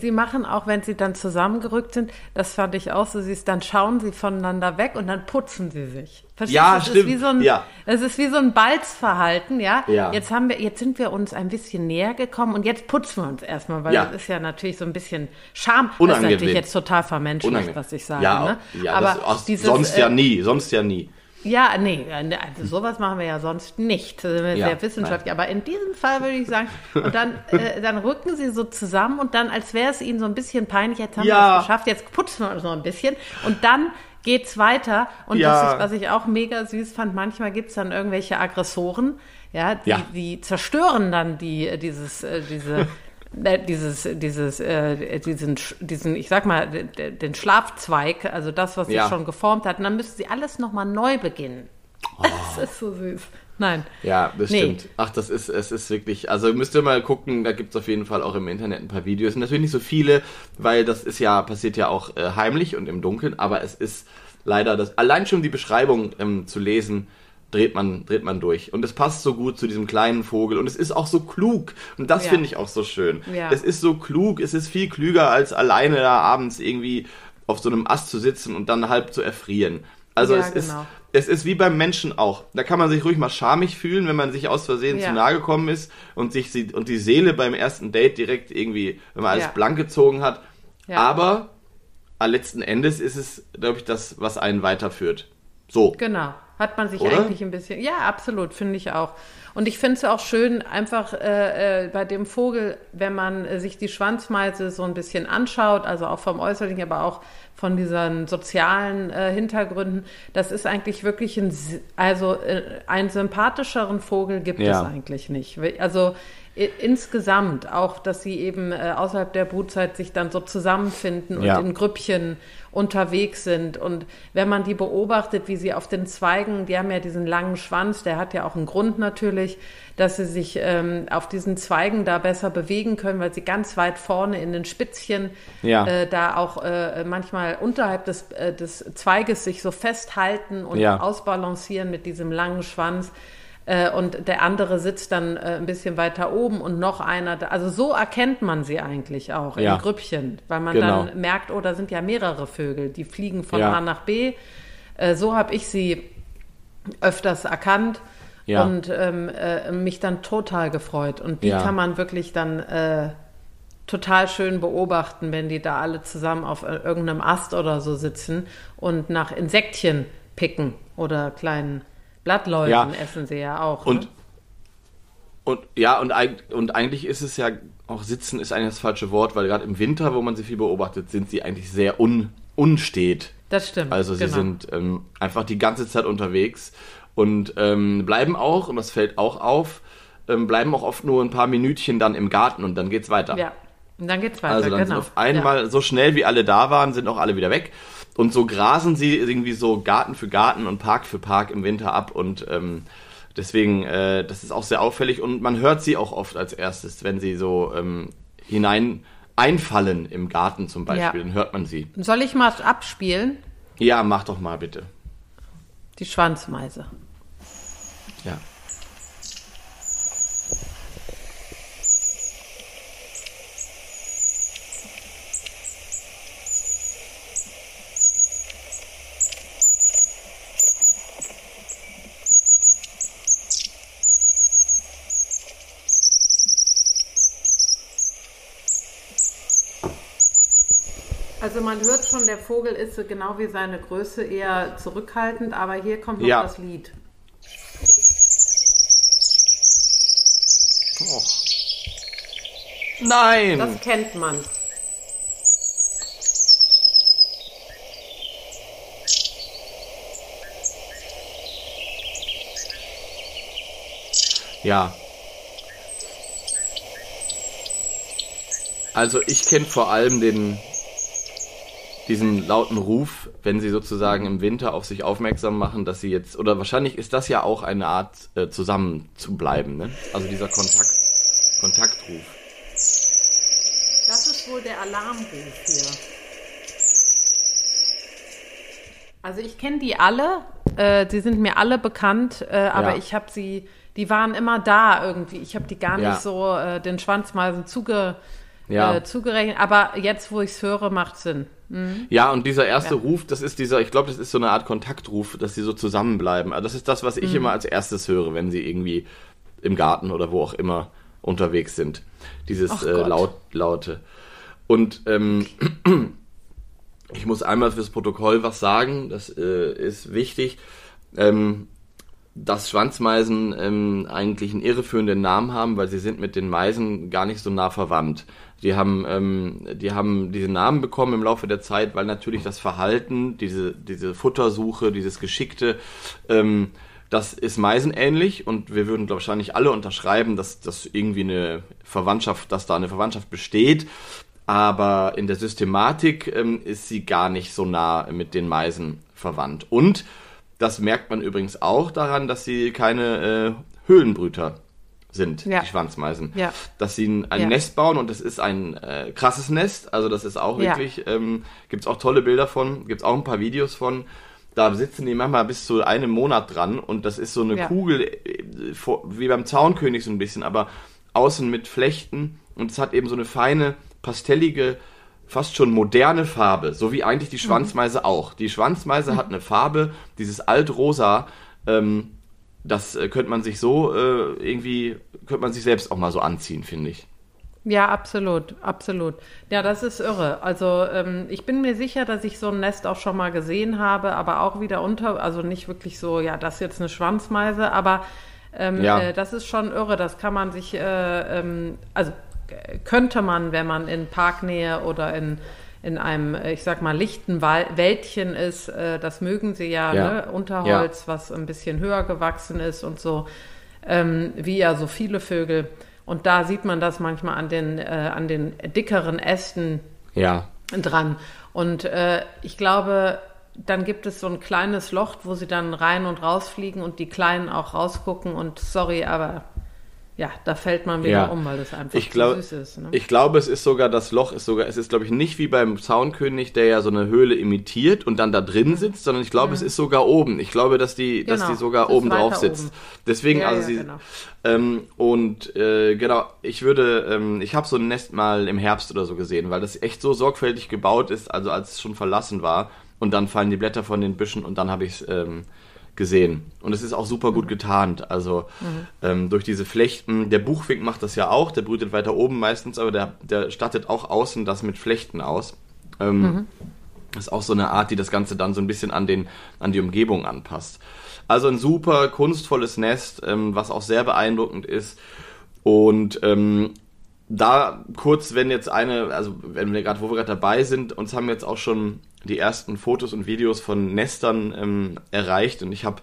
sie machen auch, wenn sie dann zusammengerückt sind, das fand ich auch so süß, dann schauen sie voneinander weg und dann putzen sie sich. Verstehst Ja? Das stimmt. Ist wie so ein, Ja. Das ist wie so ein Balzverhalten, ja? Ja. Jetzt haben wir, jetzt sind wir uns ein bisschen näher gekommen und jetzt putzen wir uns erstmal, weil Ja. das ist ja natürlich so ein bisschen Scham. Das ist Unangenehm. natürlich jetzt total vermenschlicht, Unangenehm. was ich sage, ja, ne? ja, Aber das, aus, dieses, sonst äh, ja nie, sonst ja nie. Ja, nee, äh, also sowas machen wir ja sonst nicht. Wir Ja, sehr wissenschaftlich. Aber in diesem Fall würde ich sagen, und dann, äh, dann rücken sie so zusammen und dann, als wäre es ihnen so ein bisschen peinlich, jetzt haben wir Ja. es geschafft, jetzt putzen wir uns noch ein bisschen. Und dann geht's weiter. Und Ja. das ist, was ich auch mega süß fand, manchmal gibt's dann irgendwelche Aggressoren, ja, die, Ja. die zerstören dann die, äh, dieses, äh, diese dieses, dieses, äh, diesen, diesen, ich sag mal, den Schlafzweig, also das, was Ja. sie schon geformt hat, und dann müsste sie alles nochmal neu beginnen. Das ist so süß. Nein. Ja, das Nee. stimmt. Ach, das ist, es ist wirklich, also müsst ihr mal gucken, da gibt's auf jeden Fall auch im Internet ein paar Videos. Natürlich nicht so viele, weil das ist ja, passiert ja auch äh, heimlich und im Dunkeln, aber es ist leider das, allein schon die Beschreibung ähm, zu lesen, dreht man, dreht man durch. Und es passt so gut zu diesem kleinen Vogel und es ist auch so klug. Und das Ja. finde ich auch so schön. Ja. Es ist so klug, es ist viel klüger als alleine da abends irgendwie auf so einem Ast zu sitzen und dann halb zu erfrieren. Also Ja, es ist, genau. es ist wie beim Menschen auch. Da kann man sich ruhig mal schamig fühlen, wenn man sich aus Versehen zu nahe gekommen ist und sich sie- und die Seele beim ersten Date direkt irgendwie, wenn man alles blank gezogen hat. Ja. Aber letzten Endes ist es, glaube ich, das, was einen weiterführt. So. Genau. Hat man sich Oder? eigentlich ein bisschen. Ja, absolut, finde ich auch. Und ich finde es auch schön, einfach äh, äh, bei dem Vogel, wenn man äh, sich die Schwanzmeise so ein bisschen anschaut, also auch vom Äußerlichen, aber auch von diesen sozialen äh, Hintergründen, das ist eigentlich wirklich ein, also einen sympathischeren Vogel gibt Ja. es eigentlich nicht. Also insgesamt auch, dass sie eben äh, außerhalb der Brutzeit sich dann so zusammenfinden und Ja. in Grüppchen unterwegs sind. Und wenn man die beobachtet, wie sie auf den Zweigen, die haben ja diesen langen Schwanz, der hat ja auch einen Grund natürlich, dass sie sich ähm, auf diesen Zweigen da besser bewegen können, weil sie ganz weit vorne in den Spitzchen Ja. äh, da auch äh, manchmal unterhalb des, äh, des Zweiges sich so festhalten und Ja. ausbalancieren mit diesem langen Schwanz. Äh, und der andere sitzt dann äh, ein bisschen weiter oben und noch einer. Da. Also so erkennt man sie eigentlich auch Ja. in Grüppchen, weil man Genau. dann merkt, oh, da sind ja mehrere Vögel, die fliegen von Ja. A nach B. Äh, so habe ich sie öfters erkannt Ja. und ähm, äh, mich dann total gefreut. Und die kann man wirklich dann äh, total schön beobachten, wenn die da alle zusammen auf irgendeinem Ast oder so sitzen und nach Insektchen picken oder kleinen Blattläusen Ja. essen sie ja auch. Und, ne? und ja, und, und eigentlich ist es ja, auch sitzen ist eigentlich das falsche Wort, weil gerade im Winter, wo man sie viel beobachtet, sind sie eigentlich sehr un, unstet. Das stimmt. Also sie genau. sind ähm, einfach die ganze Zeit unterwegs und ähm, bleiben auch, und das fällt auch auf, ähm, bleiben auch oft nur ein paar Minütchen dann im Garten und dann geht's weiter. Ja, und dann geht's weiter. Also dann genau. sind auf einmal, so schnell wie alle da waren, sind auch alle wieder weg. Und so grasen sie irgendwie so Garten für Garten und Park für Park im Winter ab. Und ähm, deswegen, äh, das ist auch sehr auffällig. Und man hört sie auch oft als erstes, wenn sie so ähm, hinein einfallen im Garten zum Beispiel, Ja. dann hört man sie. Soll ich mal abspielen? Ja, mach doch mal bitte. Die Schwanzmeise. Ja. Also man hört schon, der Vogel ist so genau wie seine Größe eher zurückhaltend, aber hier kommt noch Ja. das Lied. Och. Nein! Das kennt man. Ja. Also ich kenne vor allem den diesen lauten Ruf, wenn sie sozusagen im Winter auf sich aufmerksam machen, dass sie jetzt oder wahrscheinlich ist das ja auch eine Art äh, zusammen zu bleiben, ne? Also dieser Kontakt Kontaktruf. Das ist wohl der Alarmruf hier. Also ich kenne die alle, äh, die sind mir alle bekannt, äh, aber Ja. ich habe sie, die waren immer da irgendwie. Ich habe die gar Ja. nicht so äh, den Schwanzmeisen zuge, Ja. äh, zugerechnet, aber jetzt, wo ich es höre, macht Sinn. Ja, und dieser erste Ja. Ruf, das ist dieser, ich glaube, das ist so eine Art Kontaktruf, dass sie so zusammenbleiben. Also das ist das, was Mhm. ich immer als erstes höre, wenn sie irgendwie im Garten oder wo auch immer unterwegs sind. Dieses äh, laut, laute. Und ähm, ich muss einmal fürs Protokoll was sagen, das äh, ist wichtig. Ähm, dass Schwanzmeisen ähm, eigentlich einen irreführenden Namen haben, weil sie sind mit den Meisen gar nicht so nah verwandt. Die haben, ähm, die haben diese Namen bekommen im Laufe der Zeit, weil natürlich das Verhalten, diese, diese Futtersuche, dieses Geschickte ähm, Das ist meisenähnlich und wir würden wahrscheinlich alle unterschreiben, dass das irgendwie eine Verwandtschaft, dass da eine Verwandtschaft besteht. Aber in der Systematik ähm, ist sie gar nicht so nah mit den Meisen verwandt. Und das merkt man übrigens auch daran, dass sie keine äh, Höhlenbrüter sind, Ja. die Schwanzmeisen. Ja. Dass sie ein, ein Ja. Nest bauen und das ist ein äh, krasses Nest. Also das ist auch wirklich, ähm, gibt es auch tolle Bilder von, gibt es auch ein paar Videos von. Da sitzen die manchmal bis zu einem Monat dran und das ist so eine. Kugel, äh, vor- wie beim Zaunkönig so ein bisschen, aber außen mit Flechten und es hat eben so eine feine, pastellige, fast schon moderne Farbe, so wie eigentlich die Schwanzmeise auch. Die Schwanzmeise hat eine Farbe, dieses altrosa, ähm, das äh, könnte man sich so äh, irgendwie, könnte man sich selbst auch mal so anziehen, finde ich. Ja, absolut, absolut. Ja, das ist irre. Also ähm, ich bin mir sicher, dass ich so ein Nest auch schon mal gesehen habe, aber auch wieder unter, also nicht wirklich so, ja, das ist jetzt eine Schwanzmeise, aber ähm, Ja. äh, das ist schon irre. Das kann man sich, äh, ähm, also äh, könnte man, wenn man in Parknähe oder in in einem, äh, ich sag mal, lichten Wäldchen ist, äh, das mögen sie ja, Ja. ne? Unterholz, was ein bisschen höher gewachsen ist und so, ähm, wie ja so viele Vögel. Und da sieht man das manchmal an den, äh, an den dickeren Ästen Ja. dran. Und äh, ich glaube, dann gibt es so ein kleines Loch, wo sie dann rein und rausfliegen und die Kleinen auch rausgucken. Und sorry, aber ja, da fällt man wieder Ja. um, weil das einfach Ich, zu glaub, süß ist. Ne? ich glaube, es ist sogar, das Loch ist sogar, es ist, glaube ich, nicht wie beim Zaunkönig, der ja so eine Höhle imitiert und dann da drin sitzt, sondern ich glaube, es ist sogar oben. Ich glaube, dass die, dass Genau, die sogar oben drauf sitzt. oben. Deswegen, Ja, also ja, sie, genau. ähm, und äh, genau, ich würde, ähm, ich habe so ein Nest mal im Herbst oder so gesehen, weil das echt so sorgfältig gebaut ist, also als es schon verlassen war und dann fallen die Blätter von den Büschen und dann habe ich es ähm, gesehen. Und es ist auch super Mhm. gut getarnt. Also ähm, durch diese Flechten, der Buchfink macht das ja auch, der brütet weiter oben meistens, aber der, der stattet auch außen das mit Flechten aus. Ähm, Mhm. Das ist auch so eine Art, die das Ganze dann so ein bisschen an, den, an die Umgebung anpasst. Also ein super kunstvolles Nest, ähm, was auch sehr beeindruckend ist. Und ähm, da kurz, wenn jetzt eine, also wenn wir gerade, wo wir gerade dabei sind, uns haben jetzt auch schon die ersten Fotos und Videos von Nestern ähm, erreicht und ich habe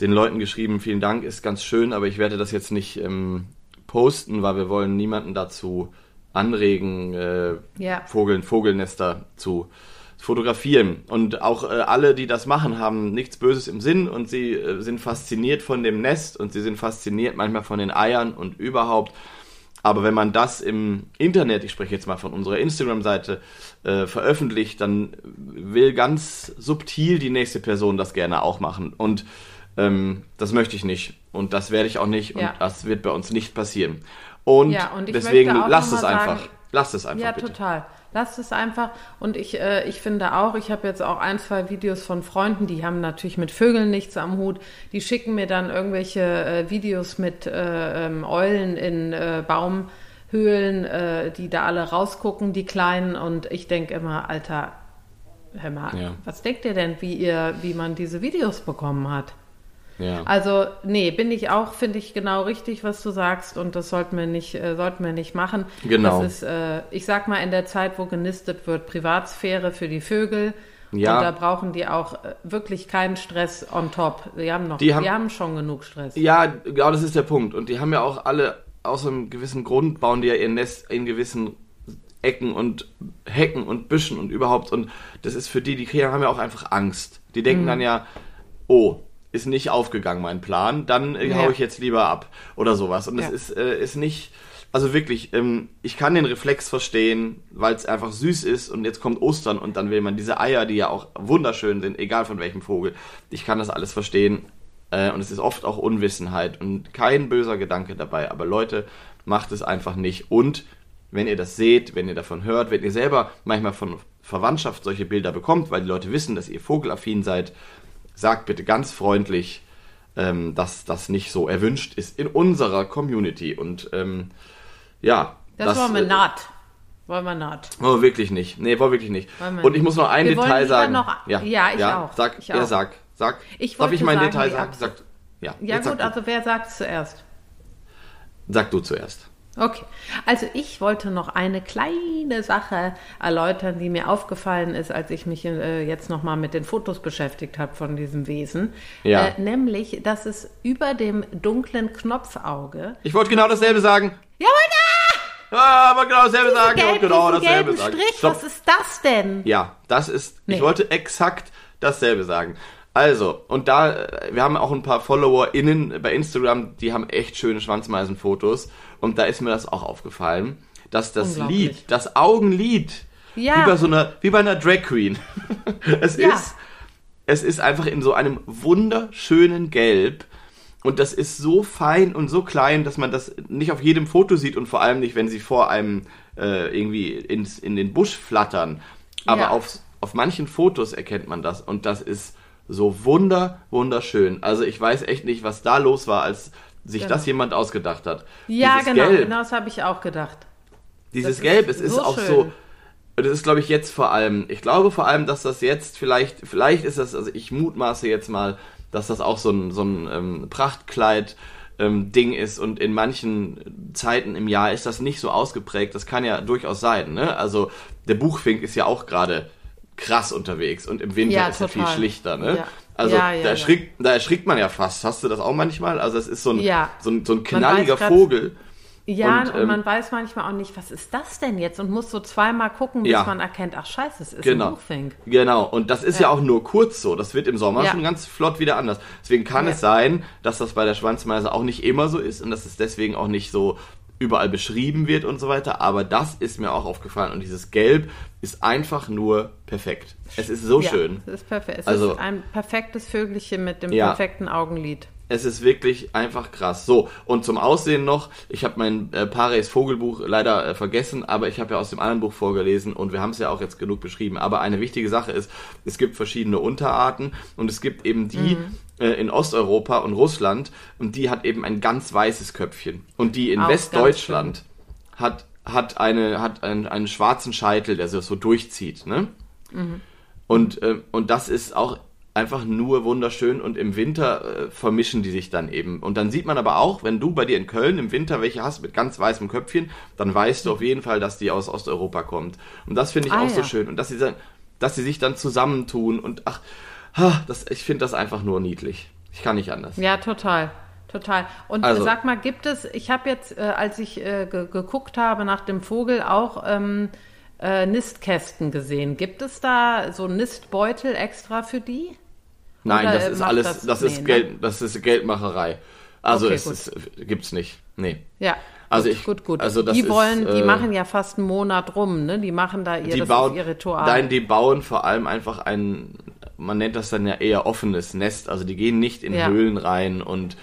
den Leuten geschrieben, vielen Dank, ist ganz schön, aber ich werde das jetzt nicht ähm, posten, weil wir wollen niemanden dazu anregen, äh, Ja. Vogel, Vogelnester zu fotografieren. Und auch äh, alle, die das machen, haben nichts Böses im Sinn und sie äh, sind fasziniert von dem Nest und sie sind fasziniert manchmal von den Eiern und überhaupt. Aber wenn man das im Internet, ich spreche jetzt mal von unserer Instagram-Seite, äh, veröffentlicht, dann will ganz subtil die nächste Person das gerne auch machen. Und ähm, das möchte ich nicht. Und das werde ich auch nicht. Und Ja. das wird bei uns nicht passieren. Und, Ja, und deswegen lasst es einfach. sagen- lasst es einfach Ja, bitte. total. Lasst es einfach. Und ich, äh, ich finde auch, ich habe jetzt auch ein, zwei Videos von Freunden, die haben natürlich mit Vögeln nichts am Hut. Die schicken mir dann irgendwelche äh, Videos mit äh, ähm, Eulen in äh, Baumhöhlen, äh, die da alle rausgucken, die Kleinen. Und ich denke immer, Alter, hör mal, Ja. was denkt ihr denn, wie ihr, wie man diese Videos bekommen hat? Ja. Also, nee, bin ich auch, finde ich genau richtig, was du sagst und das sollten wir nicht, äh, sollten wir nicht machen. Genau. Das ist, äh, ich sag mal, in der Zeit, wo genistet wird, Privatsphäre für die Vögel. Ja. Und da brauchen die auch äh, wirklich keinen Stress on top. Die haben noch, Die die haben- haben, schon genug Stress. Ja, genau das ist der Punkt. Und die haben ja auch alle, aus einem gewissen Grund, bauen die ja ihr Nest in gewissen Ecken und Hecken und Büschen und überhaupt. Und das ist für die, die haben ja auch einfach Angst. Die Mhm. denken dann ja, oh, ist nicht aufgegangen mein Plan, dann äh, Ja. hau ich jetzt lieber ab oder sowas. Und das Ja. ist, äh, ist nicht, also wirklich, ähm, ich kann den Reflex verstehen, weil es einfach süß ist und jetzt kommt Ostern und dann will man diese Eier, die ja auch wunderschön sind, egal von welchem Vogel. Ich kann das alles verstehen. Äh, und es ist oft auch Unwissenheit und kein böser Gedanke dabei. Aber Leute, macht es einfach nicht. Und wenn ihr das seht, wenn ihr davon hört, wenn ihr selber manchmal von Verwandtschaft solche Bilder bekommt, weil die Leute wissen, dass ihr vogelaffin seid, sagt bitte ganz freundlich, ähm, dass das nicht so erwünscht ist in unserer Community. Und ähm, ja, Das, wollen wir äh, naht. Wollen wir naht. Wollen wir wirklich nicht. Nee, wollen wir wirklich nicht. Wir Und ich muss noch ein Wir Detail sagen. noch- ja, ich auch. Sag, Ich ja, auch. sag, sag. Ich Darf ich wollte mein sagen, Detail sagen? Sag, ja, Ja gut, also wer sagt zuerst? Sag du zuerst. Okay, also ich wollte noch eine kleine Sache erläutern, die mir aufgefallen ist, als ich mich äh, jetzt nochmal mit den Fotos beschäftigt habe von diesem Wesen. Ja. Äh, nämlich, dass es über dem dunklen Knopfauge. Ich wollte genau dasselbe sagen. Jawohl, Ah, aber genau dasselbe sagen. gelb, und genau diesen dasselbe gelben sagen. Strich, Stopp. was ist das denn? Ja, das ist. Ich Nee. wollte exakt dasselbe sagen. Also, und da, äh, wir haben auch ein paar FollowerInnen bei Instagram, die haben echt schöne Schwanzmeisenfotos. Und da ist mir das auch aufgefallen, dass das. Lied, das Augenlid, Ja. wie bei so einer, wie bei einer Drag Queen. es Ja. ist, es ist einfach in so einem wunderschönen Gelb. Und das ist so fein und so klein, dass man das nicht auf jedem Foto sieht und vor allem nicht, wenn sie vor einem äh, irgendwie ins, in den Busch flattern. Aber Ja. auf, auf manchen Fotos erkennt man das und das ist so wunder, wunderschön. Also ich weiß echt nicht, was da los war, als sich Genau. das jemand ausgedacht hat. Ja, Dieses genau, Gelb, genau das habe ich auch gedacht. dieses Das Gelb, es ist so auch schön. so. Das ist, glaube ich, jetzt vor allem. Ich glaube vor allem, dass das jetzt vielleicht, vielleicht ist das, also ich mutmaße jetzt mal, dass das auch so ein, so ein ähm, Prachtkleid. Ähm, Ding ist und in manchen Zeiten im Jahr ist das nicht so ausgeprägt. Das kann ja durchaus sein. Ne? Also der Buchfink ist ja auch gerade krass unterwegs und im Winter Ja, ist er viel total. schlichter. Ne? Ja. Also Ja, da, erschrickt, da erschrickt man ja fast. Hast du das auch manchmal? Also es ist so ein, so ein, so ein knalliger Vogel. Ja, Und, und, ähm, man weiß manchmal auch nicht, was ist das denn jetzt? Und muss so zweimal gucken, bis Ja. man erkennt, ach scheiße, es ist Genau. ein Buchfink. Genau, und das ist ja. Ja. auch nur kurz so. Das wird im Sommer Ja. schon ganz flott wieder anders. Deswegen kann es sein, dass das bei der Schwanzmeise auch nicht immer so ist und dass es deswegen auch nicht so überall beschrieben wird und so weiter. Aber das ist mir auch aufgefallen und dieses Gelb ist einfach nur perfekt. Es ist so ja, schön. Es ist perfekt. Es Also- ist ein perfektes Vögelchen mit dem Ja. perfekten Augenlid. Es ist wirklich einfach krass. So, und zum Aussehen noch, ich habe mein äh, Pares Vogelbuch leider äh, vergessen, aber ich habe ja aus dem anderen Buch vorgelesen und wir haben es ja auch jetzt genug beschrieben. Aber eine wichtige Sache ist, es gibt verschiedene Unterarten und es gibt eben die äh, in Osteuropa und Russland und die hat eben ein ganz weißes Köpfchen. Und die in Auch Westdeutschland hat, hat, eine, hat einen, einen schwarzen Scheitel, der sich so durchzieht. Ne? Und, äh, und das ist auch einfach nur wunderschön und im Winter äh, vermischen die sich dann eben. Und dann sieht man aber auch, wenn du bei dir in Köln im Winter welche hast mit ganz weißem Köpfchen, dann weißt du auf jeden Fall, dass die aus Osteuropa kommt. Und das finde ich Ah, auch so ja. schön. Und dass sie, dass sie sich dann zusammentun und ach, ha, das, ich finde das einfach nur niedlich. Ich kann nicht anders. Ja, total. Total. Und Also- sag mal, gibt es, ich habe jetzt, äh, als ich äh, ge geguckt habe nach dem Vogel, auch ähm, äh, Nistkästen gesehen. Gibt es da so Nistbeutel extra für die? Nein, Oder, das äh, ist alles, das- das, nee, ist ne? Geld, das ist Geldmacherei. Also Okay, es ist, gibt's nicht. Nee. Ja. Also gut, ich- gut, gut. also das die ist, wollen, die äh, machen ja fast einen Monat rum, ne? Die machen da ihr, die das bauen, ist ihr Ritual. Nein, die bauen vor allem einfach ein, man nennt das dann ja eher offenes Nest. Also die gehen nicht in Ja. Höhlen rein und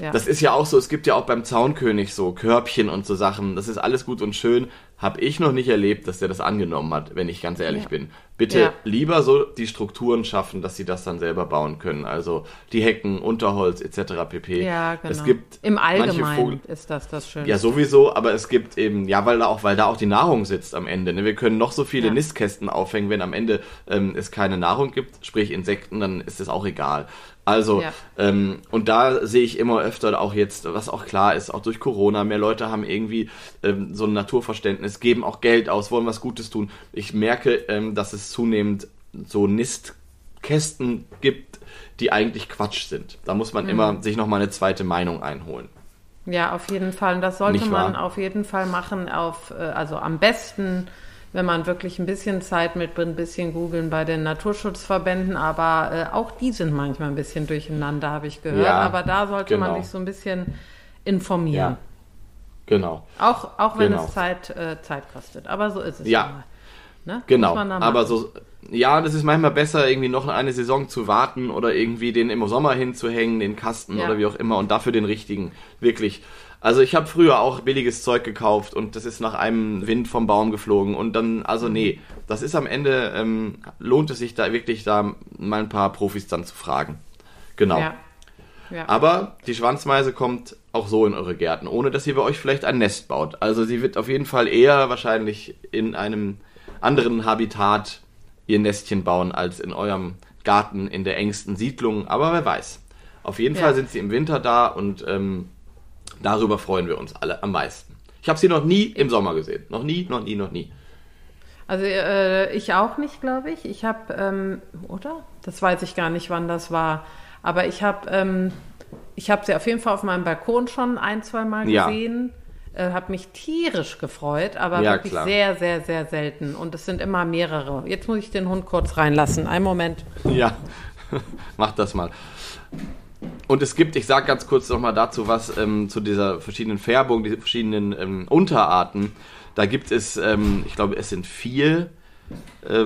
Ja. das ist ja auch so, es gibt ja auch beim Zaunkönig so Körbchen und so Sachen. Das ist alles gut und schön. Habe ich noch nicht erlebt, dass der das angenommen hat, wenn ich ganz ehrlich Ja. bin. Bitte Ja. lieber so die Strukturen schaffen, dass sie das dann selber bauen können. Also die Hecken, Unterholz etc. pp. ja, genau. Es gibt Im Allgemeinen ist das das Schöne. ja, sowieso, aber es gibt eben, ja, weil da auch, weil da auch die Nahrung sitzt am Ende. Ne? Wir können noch so viele Ja. Nistkästen aufhängen, wenn am Ende ähm, es keine Nahrung gibt, sprich Insekten, dann ist es auch egal. Also, Ja. ähm, und da sehe ich immer öfter auch jetzt, was auch klar ist, auch durch Corona, mehr Leute haben irgendwie ähm, so ein Naturverständnis, geben auch Geld aus, wollen was Gutes tun. Ich merke, ähm, dass es zunehmend so Nistkästen gibt, die eigentlich Quatsch sind. Da muss Mhm. man immer sich nochmal eine zweite Meinung einholen. Ja, auf jeden Fall. Und das sollte man auf jeden Fall machen. Auf, äh, also am besten, wenn man wirklich ein bisschen Zeit mitbringt, ein bisschen googeln bei den Naturschutzverbänden. Aber äh, auch die sind manchmal ein bisschen durcheinander, habe ich gehört. Ja, aber da sollte man genau. sich so ein bisschen informieren. Ja. Genau. Auch, auch wenn Genau. es Zeit, äh, Zeit kostet. Aber so ist es. Ja. mal. Ne? Genau, man aber so, ja, das ist manchmal besser, irgendwie noch eine Saison zu warten oder irgendwie den im Sommer hinzuhängen, den Kasten Ja. oder wie auch immer und dafür den richtigen, wirklich. Also ich habe früher auch billiges Zeug gekauft und das ist nach einem Wind vom Baum geflogen und dann, also Mhm. nee, das ist am Ende, ähm, lohnt es sich da wirklich da mal ein paar Profis dann zu fragen. Genau. Ja. Ja. Aber die Schwanzmeise kommt auch so in eure Gärten, ohne dass sie bei euch vielleicht ein Nest baut. Also sie wird auf jeden Fall eher wahrscheinlich in einem anderen Habitat ihr Nestchen bauen als in eurem Garten in der engsten Siedlung. Aber wer weiß. Auf jeden Ja. Fall sind sie im Winter da und ähm, darüber freuen wir uns alle am meisten. Ich habe sie noch nie im Sommer gesehen. Noch nie, noch nie, noch nie. Also äh, ich auch nicht, glaube ich. Ich habe, ähm, oder? Das weiß ich gar nicht, wann das war. Aber ich habe, ähm, ich habe sie auf jeden Fall auf meinem Balkon schon ein, zwei Mal Ja. gesehen. Äh, habe mich tierisch gefreut, aber Ja, wirklich klar. sehr, sehr, sehr selten. Und es sind immer mehrere. Jetzt muss ich den Hund kurz reinlassen. Einen Moment. Ja, mach das mal. Und es gibt, ich sage ganz kurz nochmal dazu was ähm, zu dieser verschiedenen Färbung, diese verschiedenen ähm, Unterarten. Da gibt es, ähm, ich glaube, es sind vier äh,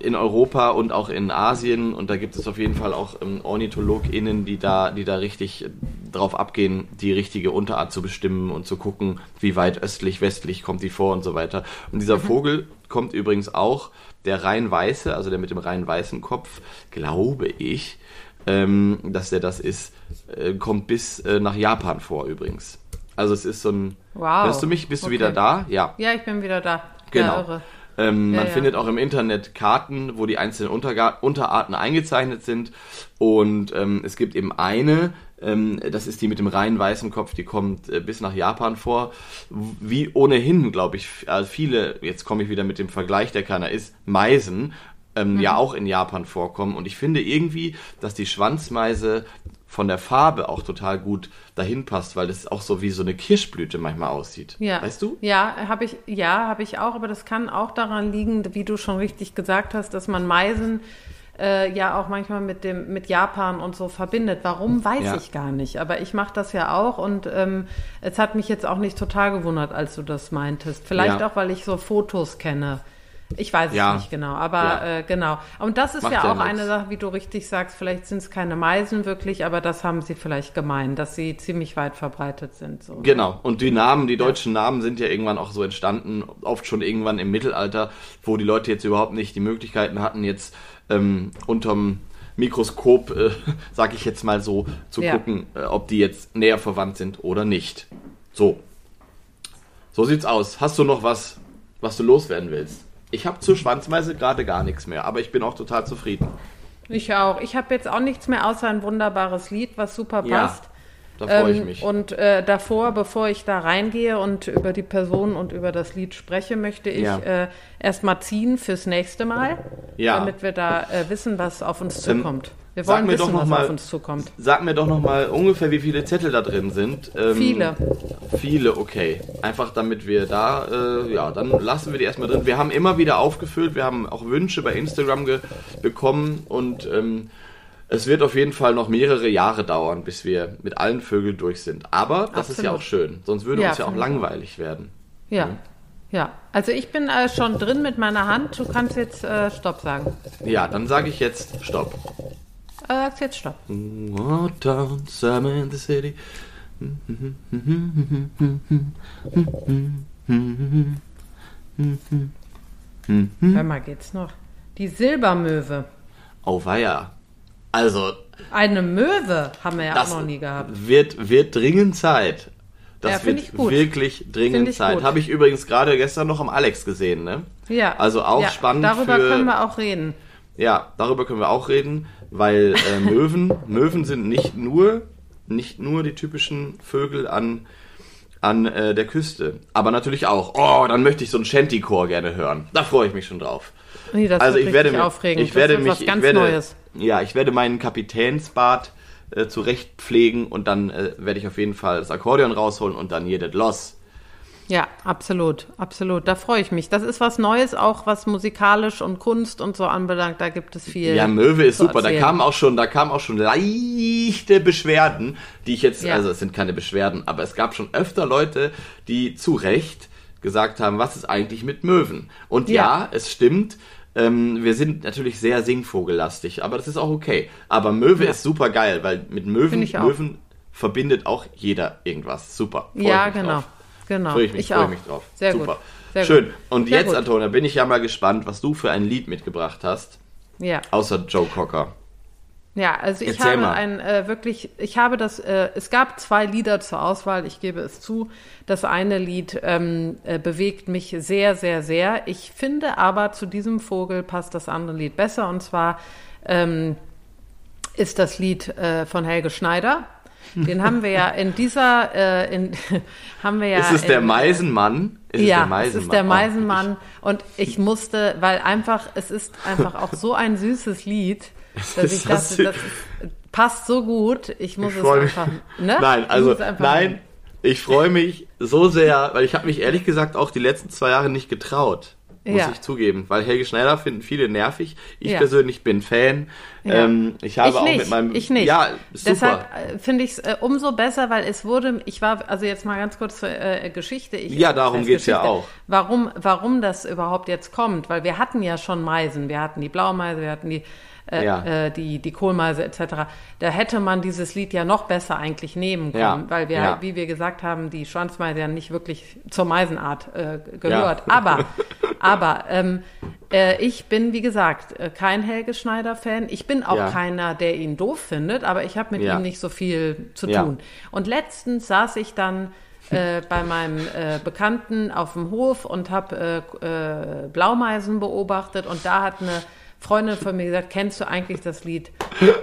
in Europa und auch in Asien. Und da gibt es auf jeden Fall auch ähm, OrnithologInnen, die da, die da richtig drauf abgehen, die richtige Unterart zu bestimmen und zu gucken, wie weit östlich, westlich kommt die vor und so weiter. Und dieser Vogel kommt übrigens auch, der rein weiße, also der mit dem rein weißen Kopf, glaube ich, ähm, dass der das ist, äh, kommt bis äh, nach Japan vor übrigens. Also es ist so ein. Wow. Hörst du mich? Bist du Okay. wieder da? Ja. Ja, ich bin wieder da. Genau. Ja. Ähm, Ja, man ja. findet auch im Internet Karten, wo die einzelnen Unterga Unterarten eingezeichnet sind. Und ähm, es gibt eben eine, ähm, das ist die mit dem rein weißen Kopf, die kommt äh, bis nach Japan vor. Wie ohnehin, glaube ich, also viele, jetzt komme ich wieder mit dem Vergleich, der keiner ist, Meisen. Ähm, ja auch in Japan vorkommen. Und ich finde irgendwie, dass die Schwanzmeise von der Farbe auch total gut dahin passt, weil das auch so wie so eine Kirschblüte manchmal aussieht. Ja. Weißt du? Ja, habe ich, ja, habe ich auch, aber das kann auch daran liegen, wie du schon richtig gesagt hast, dass man Meisen äh, ja auch manchmal mit dem mit Japan und so verbindet. Warum weiß Ja. ich gar nicht, aber ich mache das ja auch und ähm, es hat mich jetzt auch nicht total gewundert, als du das meintest. Vielleicht Ja. auch, weil ich so Fotos kenne. Ich weiß es Ja. nicht genau, aber Ja. äh, genau. Und das ist Macht ja ja auch eine. Sache, wie du richtig sagst, vielleicht sind es keine Meisen wirklich, aber das haben sie vielleicht gemeint, dass sie ziemlich weit verbreitet sind. So. Genau. Und die Namen, die deutschen Namen sind ja irgendwann auch so entstanden, oft schon irgendwann im Mittelalter, wo die Leute jetzt überhaupt nicht die Möglichkeiten hatten, jetzt ähm, unterm Mikroskop, äh, sag ich jetzt mal so, zu Ja. gucken, äh, ob die jetzt näher verwandt sind oder nicht. So. So sieht's aus. Hast du noch was, was du loswerden willst? Ich habe zur Schwanzmeise gerade gar nichts mehr, aber ich bin auch total zufrieden. Ich auch. Ich habe jetzt auch nichts mehr außer ein wunderbares Lied, was super Ja, passt. Da freue ich Ähm, mich. Und äh, davor, bevor ich da reingehe und über die Person und über das Lied spreche, möchte ich Ja. äh, erstmal ziehen fürs nächste Mal, Ja. damit wir da äh, wissen, was auf uns Ähm, Wir sag wollen mir doch wissen, noch was mal- auf uns zukommt. Sag mir doch noch mal ungefähr, wie viele Zettel da drin sind. Ähm, Viele. Viele, okay. Einfach damit wir da, äh, ja, dann lassen wir die erstmal drin. Wir haben immer wieder aufgefüllt, wir haben auch Wünsche bei Instagram bekommen und ähm, es wird auf jeden Fall noch mehrere Jahre dauern, bis wir mit allen Vögeln durch sind. Aber das ist ja Absolut. auch schön, sonst würde Ja, uns ja auch langweilig werden. Ja. Ja, also ich bin äh, schon drin mit meiner Hand. Du kannst jetzt äh, Stopp sagen. Ja, dann sage ich jetzt Stopp. Äh, sagst jetzt Stopp. Town, summer in the city. Hör mal, geht's noch? Die Silbermöwe. Oh weia. Also, Eine Möwe haben wir ja auch noch nie gehabt. wird, wird dringend Zeit. Das Ja, wird ich gut. wirklich dringend Zeit. Habe ich übrigens gerade gestern noch am Alex gesehen, ne? Ja. Also auch ja, spannend Darüber für- können wir auch reden. Ja, darüber können wir auch reden, weil äh, Möwen, Möwen sind nicht nur, nicht nur die typischen Vögel an, an äh, der Küste, aber natürlich auch. Oh, dann möchte ich so einen Shanty-Chor gerne hören. Da freue ich mich schon drauf. Nee, das also ich werde mich, aufregend. ich werde das mich, ich werde, Neues. ja, ich werde meinen Kapitänsbart äh, zurecht pflegen und dann äh, werde ich auf jeden Fall das Akkordeon rausholen und dann jedet los. Ja, absolut, absolut. Da freue ich mich. Das ist was Neues, auch was musikalisch und Kunst und so anbelangt. Da gibt es viel. Ja, Möwe ist super. Da erzählen. kamen auch schon, da kamen auch schon leichte Beschwerden, die ich jetzt, Ja. also es sind keine Beschwerden, aber es gab schon öfter Leute, die zu Recht gesagt haben, was ist eigentlich mit Möwen? Und ja, Ja. es stimmt. Ähm, wir sind natürlich sehr singvogellastig, aber das ist auch okay. Aber Möwe Ja. ist super geil, weil mit Möwen. Möwen verbindet auch jeder irgendwas. Super. Ja, genau. Drauf. Genau. Freue ich mich, ich freue auch. mich drauf. Sehr super. gut. Sehr Schön. Und Sehr jetzt, gut. Antonia, bin ich ja mal gespannt, was du für ein Lied mitgebracht hast, Ja. außer Joe Cocker. Ja, also ich Erzähl habe mal. ein äh, wirklich, ich habe das, äh, es gab zwei Lieder zur Auswahl, ich gebe es zu. Das eine Lied ähm, äh, bewegt mich sehr, sehr, sehr. Ich finde aber zu diesem Vogel passt das andere Lied besser und zwar ähm, ist das Lied äh, von Helge Schneider. Den haben wir ja in dieser, äh, in, haben wir ja. Ist es in, der Meisenmann? Ist ja, es, es ist der Meisenmann. Oh, und ich musste, weil einfach, es ist einfach auch so ein süßes Lied, dass ich dachte, das ist, passt so gut. Ich muss ich es einfach. Ne? Nein, also nein, ich freue mich so sehr, weil ich habe mich ehrlich gesagt auch die letzten zwei Jahre nicht getraut muss ja. ich zugeben, weil Helge Schneider finden viele nervig. Ich ja. persönlich bin Fan. Ja. Ähm, ich habe ich auch nicht. mit meinem ich nicht. Ja, super. Deshalb äh, finde ich es äh, umso besser, weil es wurde, ich war, also jetzt mal ganz kurz zur äh, Geschichte. Ich, ja, darum geht's ja auch. Warum, warum das überhaupt jetzt kommt, weil wir hatten ja schon Meisen, wir hatten die Blaumeise, wir hatten die äh, ja. äh, die, die Kohlmeise etc. Da hätte man dieses Lied ja noch besser eigentlich nehmen können, ja. weil wir, ja. wie wir gesagt haben, die Schwanzmeise ja nicht wirklich zur Meisenart äh, gehört. Aber, aber ähm, äh, ich bin, wie gesagt, äh, kein Helge Schneider-Fan. Ich bin auch keiner, der ihn doof findet, aber ich habe mit ihm nicht so viel zu tun. Und letztens saß ich dann äh, bei meinem äh, Bekannten auf dem Hof und habe äh, äh, Blaumeisen beobachtet und da hat eine Freundin von mir gesagt, kennst du eigentlich das Lied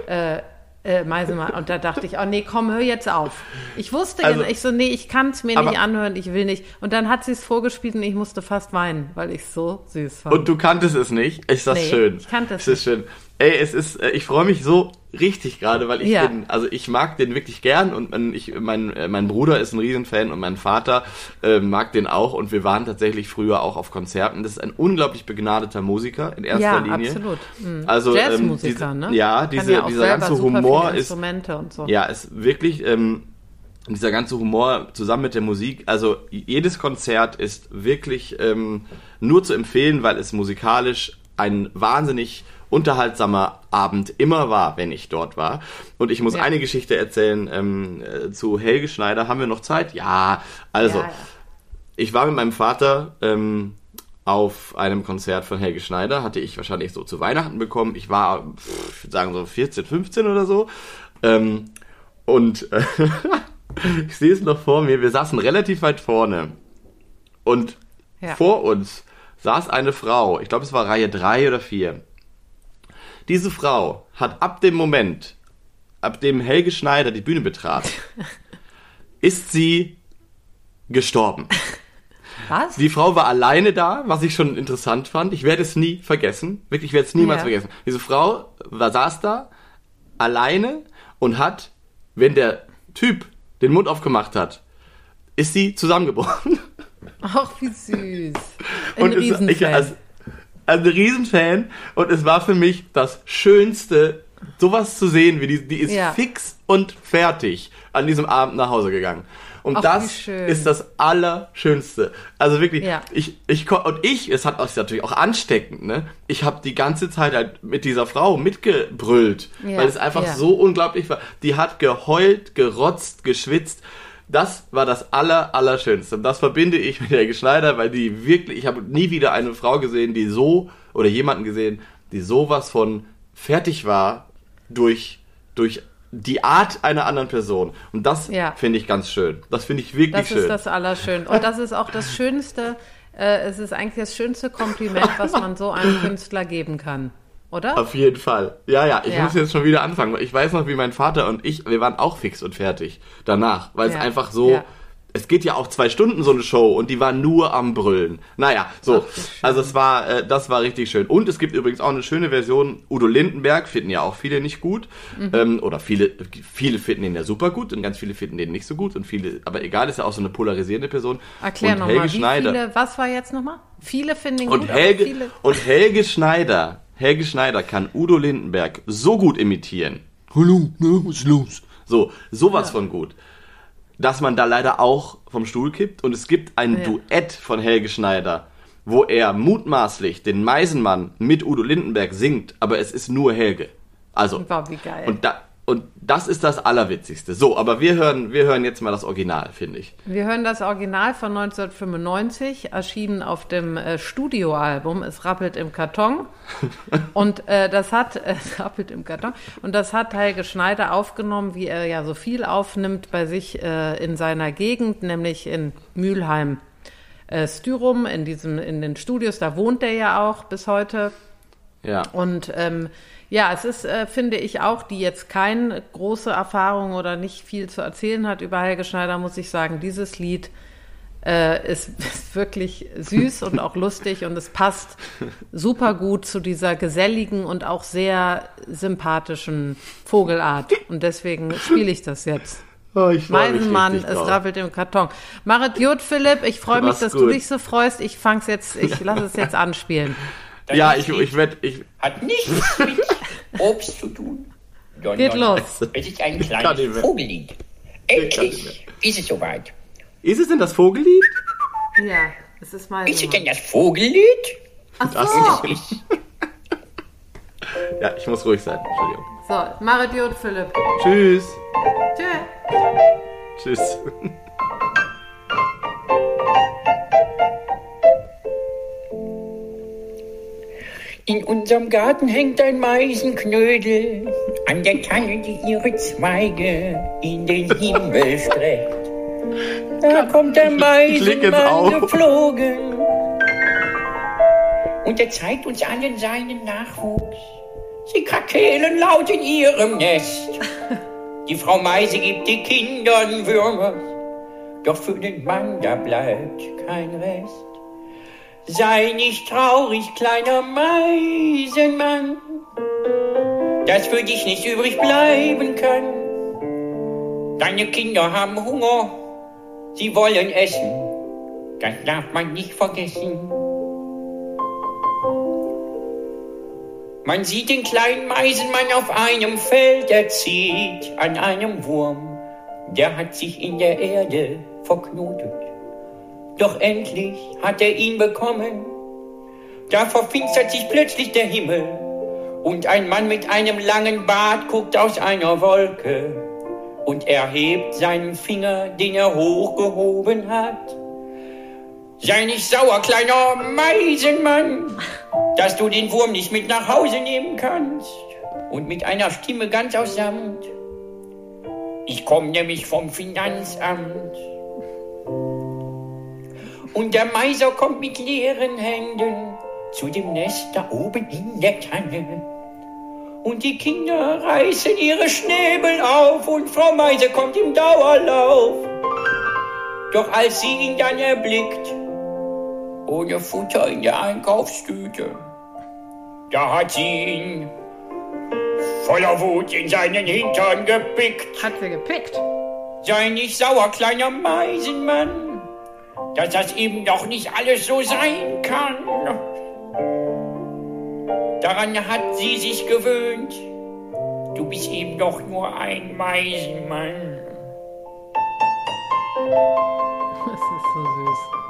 äh, äh, Meisenmann? Und da dachte ich, oh nee, komm, hör jetzt auf. Ich wusste, also, ich so, nee, ich kann es mir nicht anhören, ich will nicht. Und dann hat sie es vorgespielt und ich musste fast weinen, weil ich es so süß fand. Und du kanntest es nicht? Ist das nee, schön? Ich kannte es. Ist das schön? Ey, es ist, äh, ich freue mich so richtig gerade, weil ich ja. den, also ich mag den wirklich gern und mein, ich, mein, äh, mein Bruder ist ein Riesenfan und mein Vater äh, mag den auch und wir waren tatsächlich früher auch auf Konzerten. Das ist ein unglaublich begnadeter Musiker in erster ja, Linie. Ja, absolut. Mhm. Also, Jazzmusiker, ähm, ne? Ja, diese, ja dieser ganze Humor ist, so. ja, ist wirklich, ähm, dieser ganze Humor zusammen mit der Musik, also jedes Konzert ist wirklich ähm, nur zu empfehlen, weil es musikalisch ein wahnsinnig unterhaltsamer Abend immer war, wenn ich dort war. Und ich muss ja. eine Geschichte erzählen ähm, äh, zu Helge Schneider. Haben wir noch Zeit? Ja, also ja, ja. ich war mit meinem Vater ähm, auf einem Konzert von Helge Schneider, hatte ich wahrscheinlich so zu Weihnachten bekommen. Ich war, ich würde sagen, so 14, 15 oder so. Ähm, und äh, ich sehe es noch vor mir, wir saßen relativ weit vorne. Und vor uns saß eine Frau, ich glaube es war Reihe 3 oder 4 diese Frau hat ab dem Moment, ab dem Helge Schneider die Bühne betrat, ist sie gestorben. Was? Die Frau war alleine da, was ich schon interessant fand. Ich werde es nie vergessen. Wirklich, ich werde es niemals ja. vergessen. Diese Frau war, saß da, alleine und hat, wenn der Typ den Mund aufgemacht hat, ist sie zusammengebrochen. Ach, wie süß. Ein und es, ich, also, ein Riesenfan und es war für mich das Schönste, sowas zu sehen, wie die, die ist ja. fix und fertig an diesem Abend nach Hause gegangen. Und Ach, das ist das Allerschönste. Also wirklich, ja. ich, ich, und ich, es hat es natürlich auch ansteckend, ne? Ich habe die ganze Zeit halt mit dieser Frau mitgebrüllt, ja. weil es einfach ja. so unglaublich war. Die hat geheult, gerotzt, geschwitzt das war das aller, allerschönste. Und das verbinde ich mit Helge Schneider, weil die wirklich, ich habe nie wieder eine Frau gesehen, die so, oder jemanden gesehen, die sowas von fertig war durch, durch die Art einer anderen Person. Und das ja. finde ich ganz schön. Das finde ich wirklich das schön. Das ist das Allerschönste. Und das ist auch das Schönste, äh, es ist eigentlich das schönste Kompliment, was man so einem Künstler geben kann oder? Auf jeden Fall. Ja, ja, ich ja. muss jetzt schon wieder anfangen. Ich weiß noch, wie mein Vater und ich, wir waren auch fix und fertig danach, weil ja. es einfach so, ja. es geht ja auch zwei Stunden so eine Show und die war nur am Brüllen. Naja, so. Ach, also es war, äh, das war richtig schön. Und es gibt übrigens auch eine schöne Version. Udo Lindenberg finden ja auch viele nicht gut. Mhm. Ähm, oder viele, viele finden ihn ja super gut und ganz viele finden den nicht so gut und viele, aber egal, ist ja auch so eine polarisierende Person. Erklär nochmal, wie viele, was war jetzt nochmal? Viele finden ihn und gut, Helge, Und Helge Schneider Helge Schneider kann Udo Lindenberg so gut imitieren. Hallo, ne, was ist los? So, sowas ja. von gut. Dass man da leider auch vom Stuhl kippt. Und es gibt ein ja. Duett von Helge Schneider, wo er mutmaßlich den Meisenmann mit Udo Lindenberg singt, aber es ist nur Helge. Also, wow, wie geil. Und da, und das ist das Allerwitzigste. So, aber wir hören, wir hören jetzt mal das Original, finde ich. Wir hören das Original von 1995, erschienen auf dem äh, Studioalbum Es rappelt im Karton. und äh, das hat, äh, es rappelt im Karton. Und das hat Helge Schneider aufgenommen, wie er ja so viel aufnimmt bei sich äh, in seiner Gegend, nämlich in Mülheim. Äh, Styrum, in, diesem, in den Studios, da wohnt er ja auch bis heute. Ja. Und ähm, ja, es ist, äh, finde ich auch, die jetzt keine große Erfahrung oder nicht viel zu erzählen hat über Helge Schneider, muss ich sagen, dieses Lied äh, ist, ist wirklich süß und auch lustig und es passt super gut zu dieser geselligen und auch sehr sympathischen Vogelart. Und deswegen spiele ich das jetzt. Oh, ich Meisenmann, richtig es drauf. rappelt im Karton. Marit Jod, Philipp, ich freue mich, dass du gut. dich so freust. Ich fang's jetzt, ich lasse es jetzt anspielen. Das Ja, ich, ich werde, ich, Hat nichts mit Obst zu tun. sondern Geht los. Es ist ein kleines. Vogellied. Endlich ist es soweit. ist es denn das Vogellied? Ja, es ist Ist es denn das Vogellied? Ach so. Ist Ja, ich muss ruhig sein. Entschuldigung. So, Marit Jod, Philipp. Tschüss. Tschö. Tschüss. In unserem Garten hängt ein Meisenknödel an der Tanne, die ihre Zweige in den Himmel streckt. Da kommt der. Meisenmann geflogen und er zeigt uns allen seinen Nachwuchs. Sie krakeelen laut in ihrem Nest. Die Frau Meise gibt den Kindern Würmer, doch für den Mann da bleibt kein Rest. Sei nicht traurig, kleiner Meisenmann, dass für dich nicht übrig bleiben kann. Deine Kinder haben Hunger, sie wollen essen, das darf man nicht vergessen. Man sieht den kleinen Meisenmann auf einem Feld, er zieht an einem Wurm, der hat sich in der Erde verknotet. Doch endlich hat er ihn bekommen. Da verfinstert sich plötzlich der Himmel und ein Mann mit einem langen Bart guckt aus einer Wolke und er hebt seinen Finger, den er hochgehoben hat. Sei nicht sauer, kleiner Meisenmann, dass du den Wurm nicht mit nach Hause nehmen kannst. Und mit einer Stimme ganz aus Samt. Ich komme nämlich vom Finanzamt. Und der Meiser kommt mit leeren Händen zu dem Nest da oben in der Tanne. Und die Kinder reißen ihre Schnäbel auf und Frau Meise kommt im Dauerlauf. Doch als sie ihn dann erblickt, ohne Futter in der Einkaufstüte, da hat sie ihn voller Wut in seinen Hintern gepickt. Hat sie gepickt. Sei nicht sauer, kleiner Meisenmann, dass das eben doch nicht alles so sein kann. Daran hat sie sich gewöhnt. Du bist eben doch nur ein Meisenmann. Das ist so süß.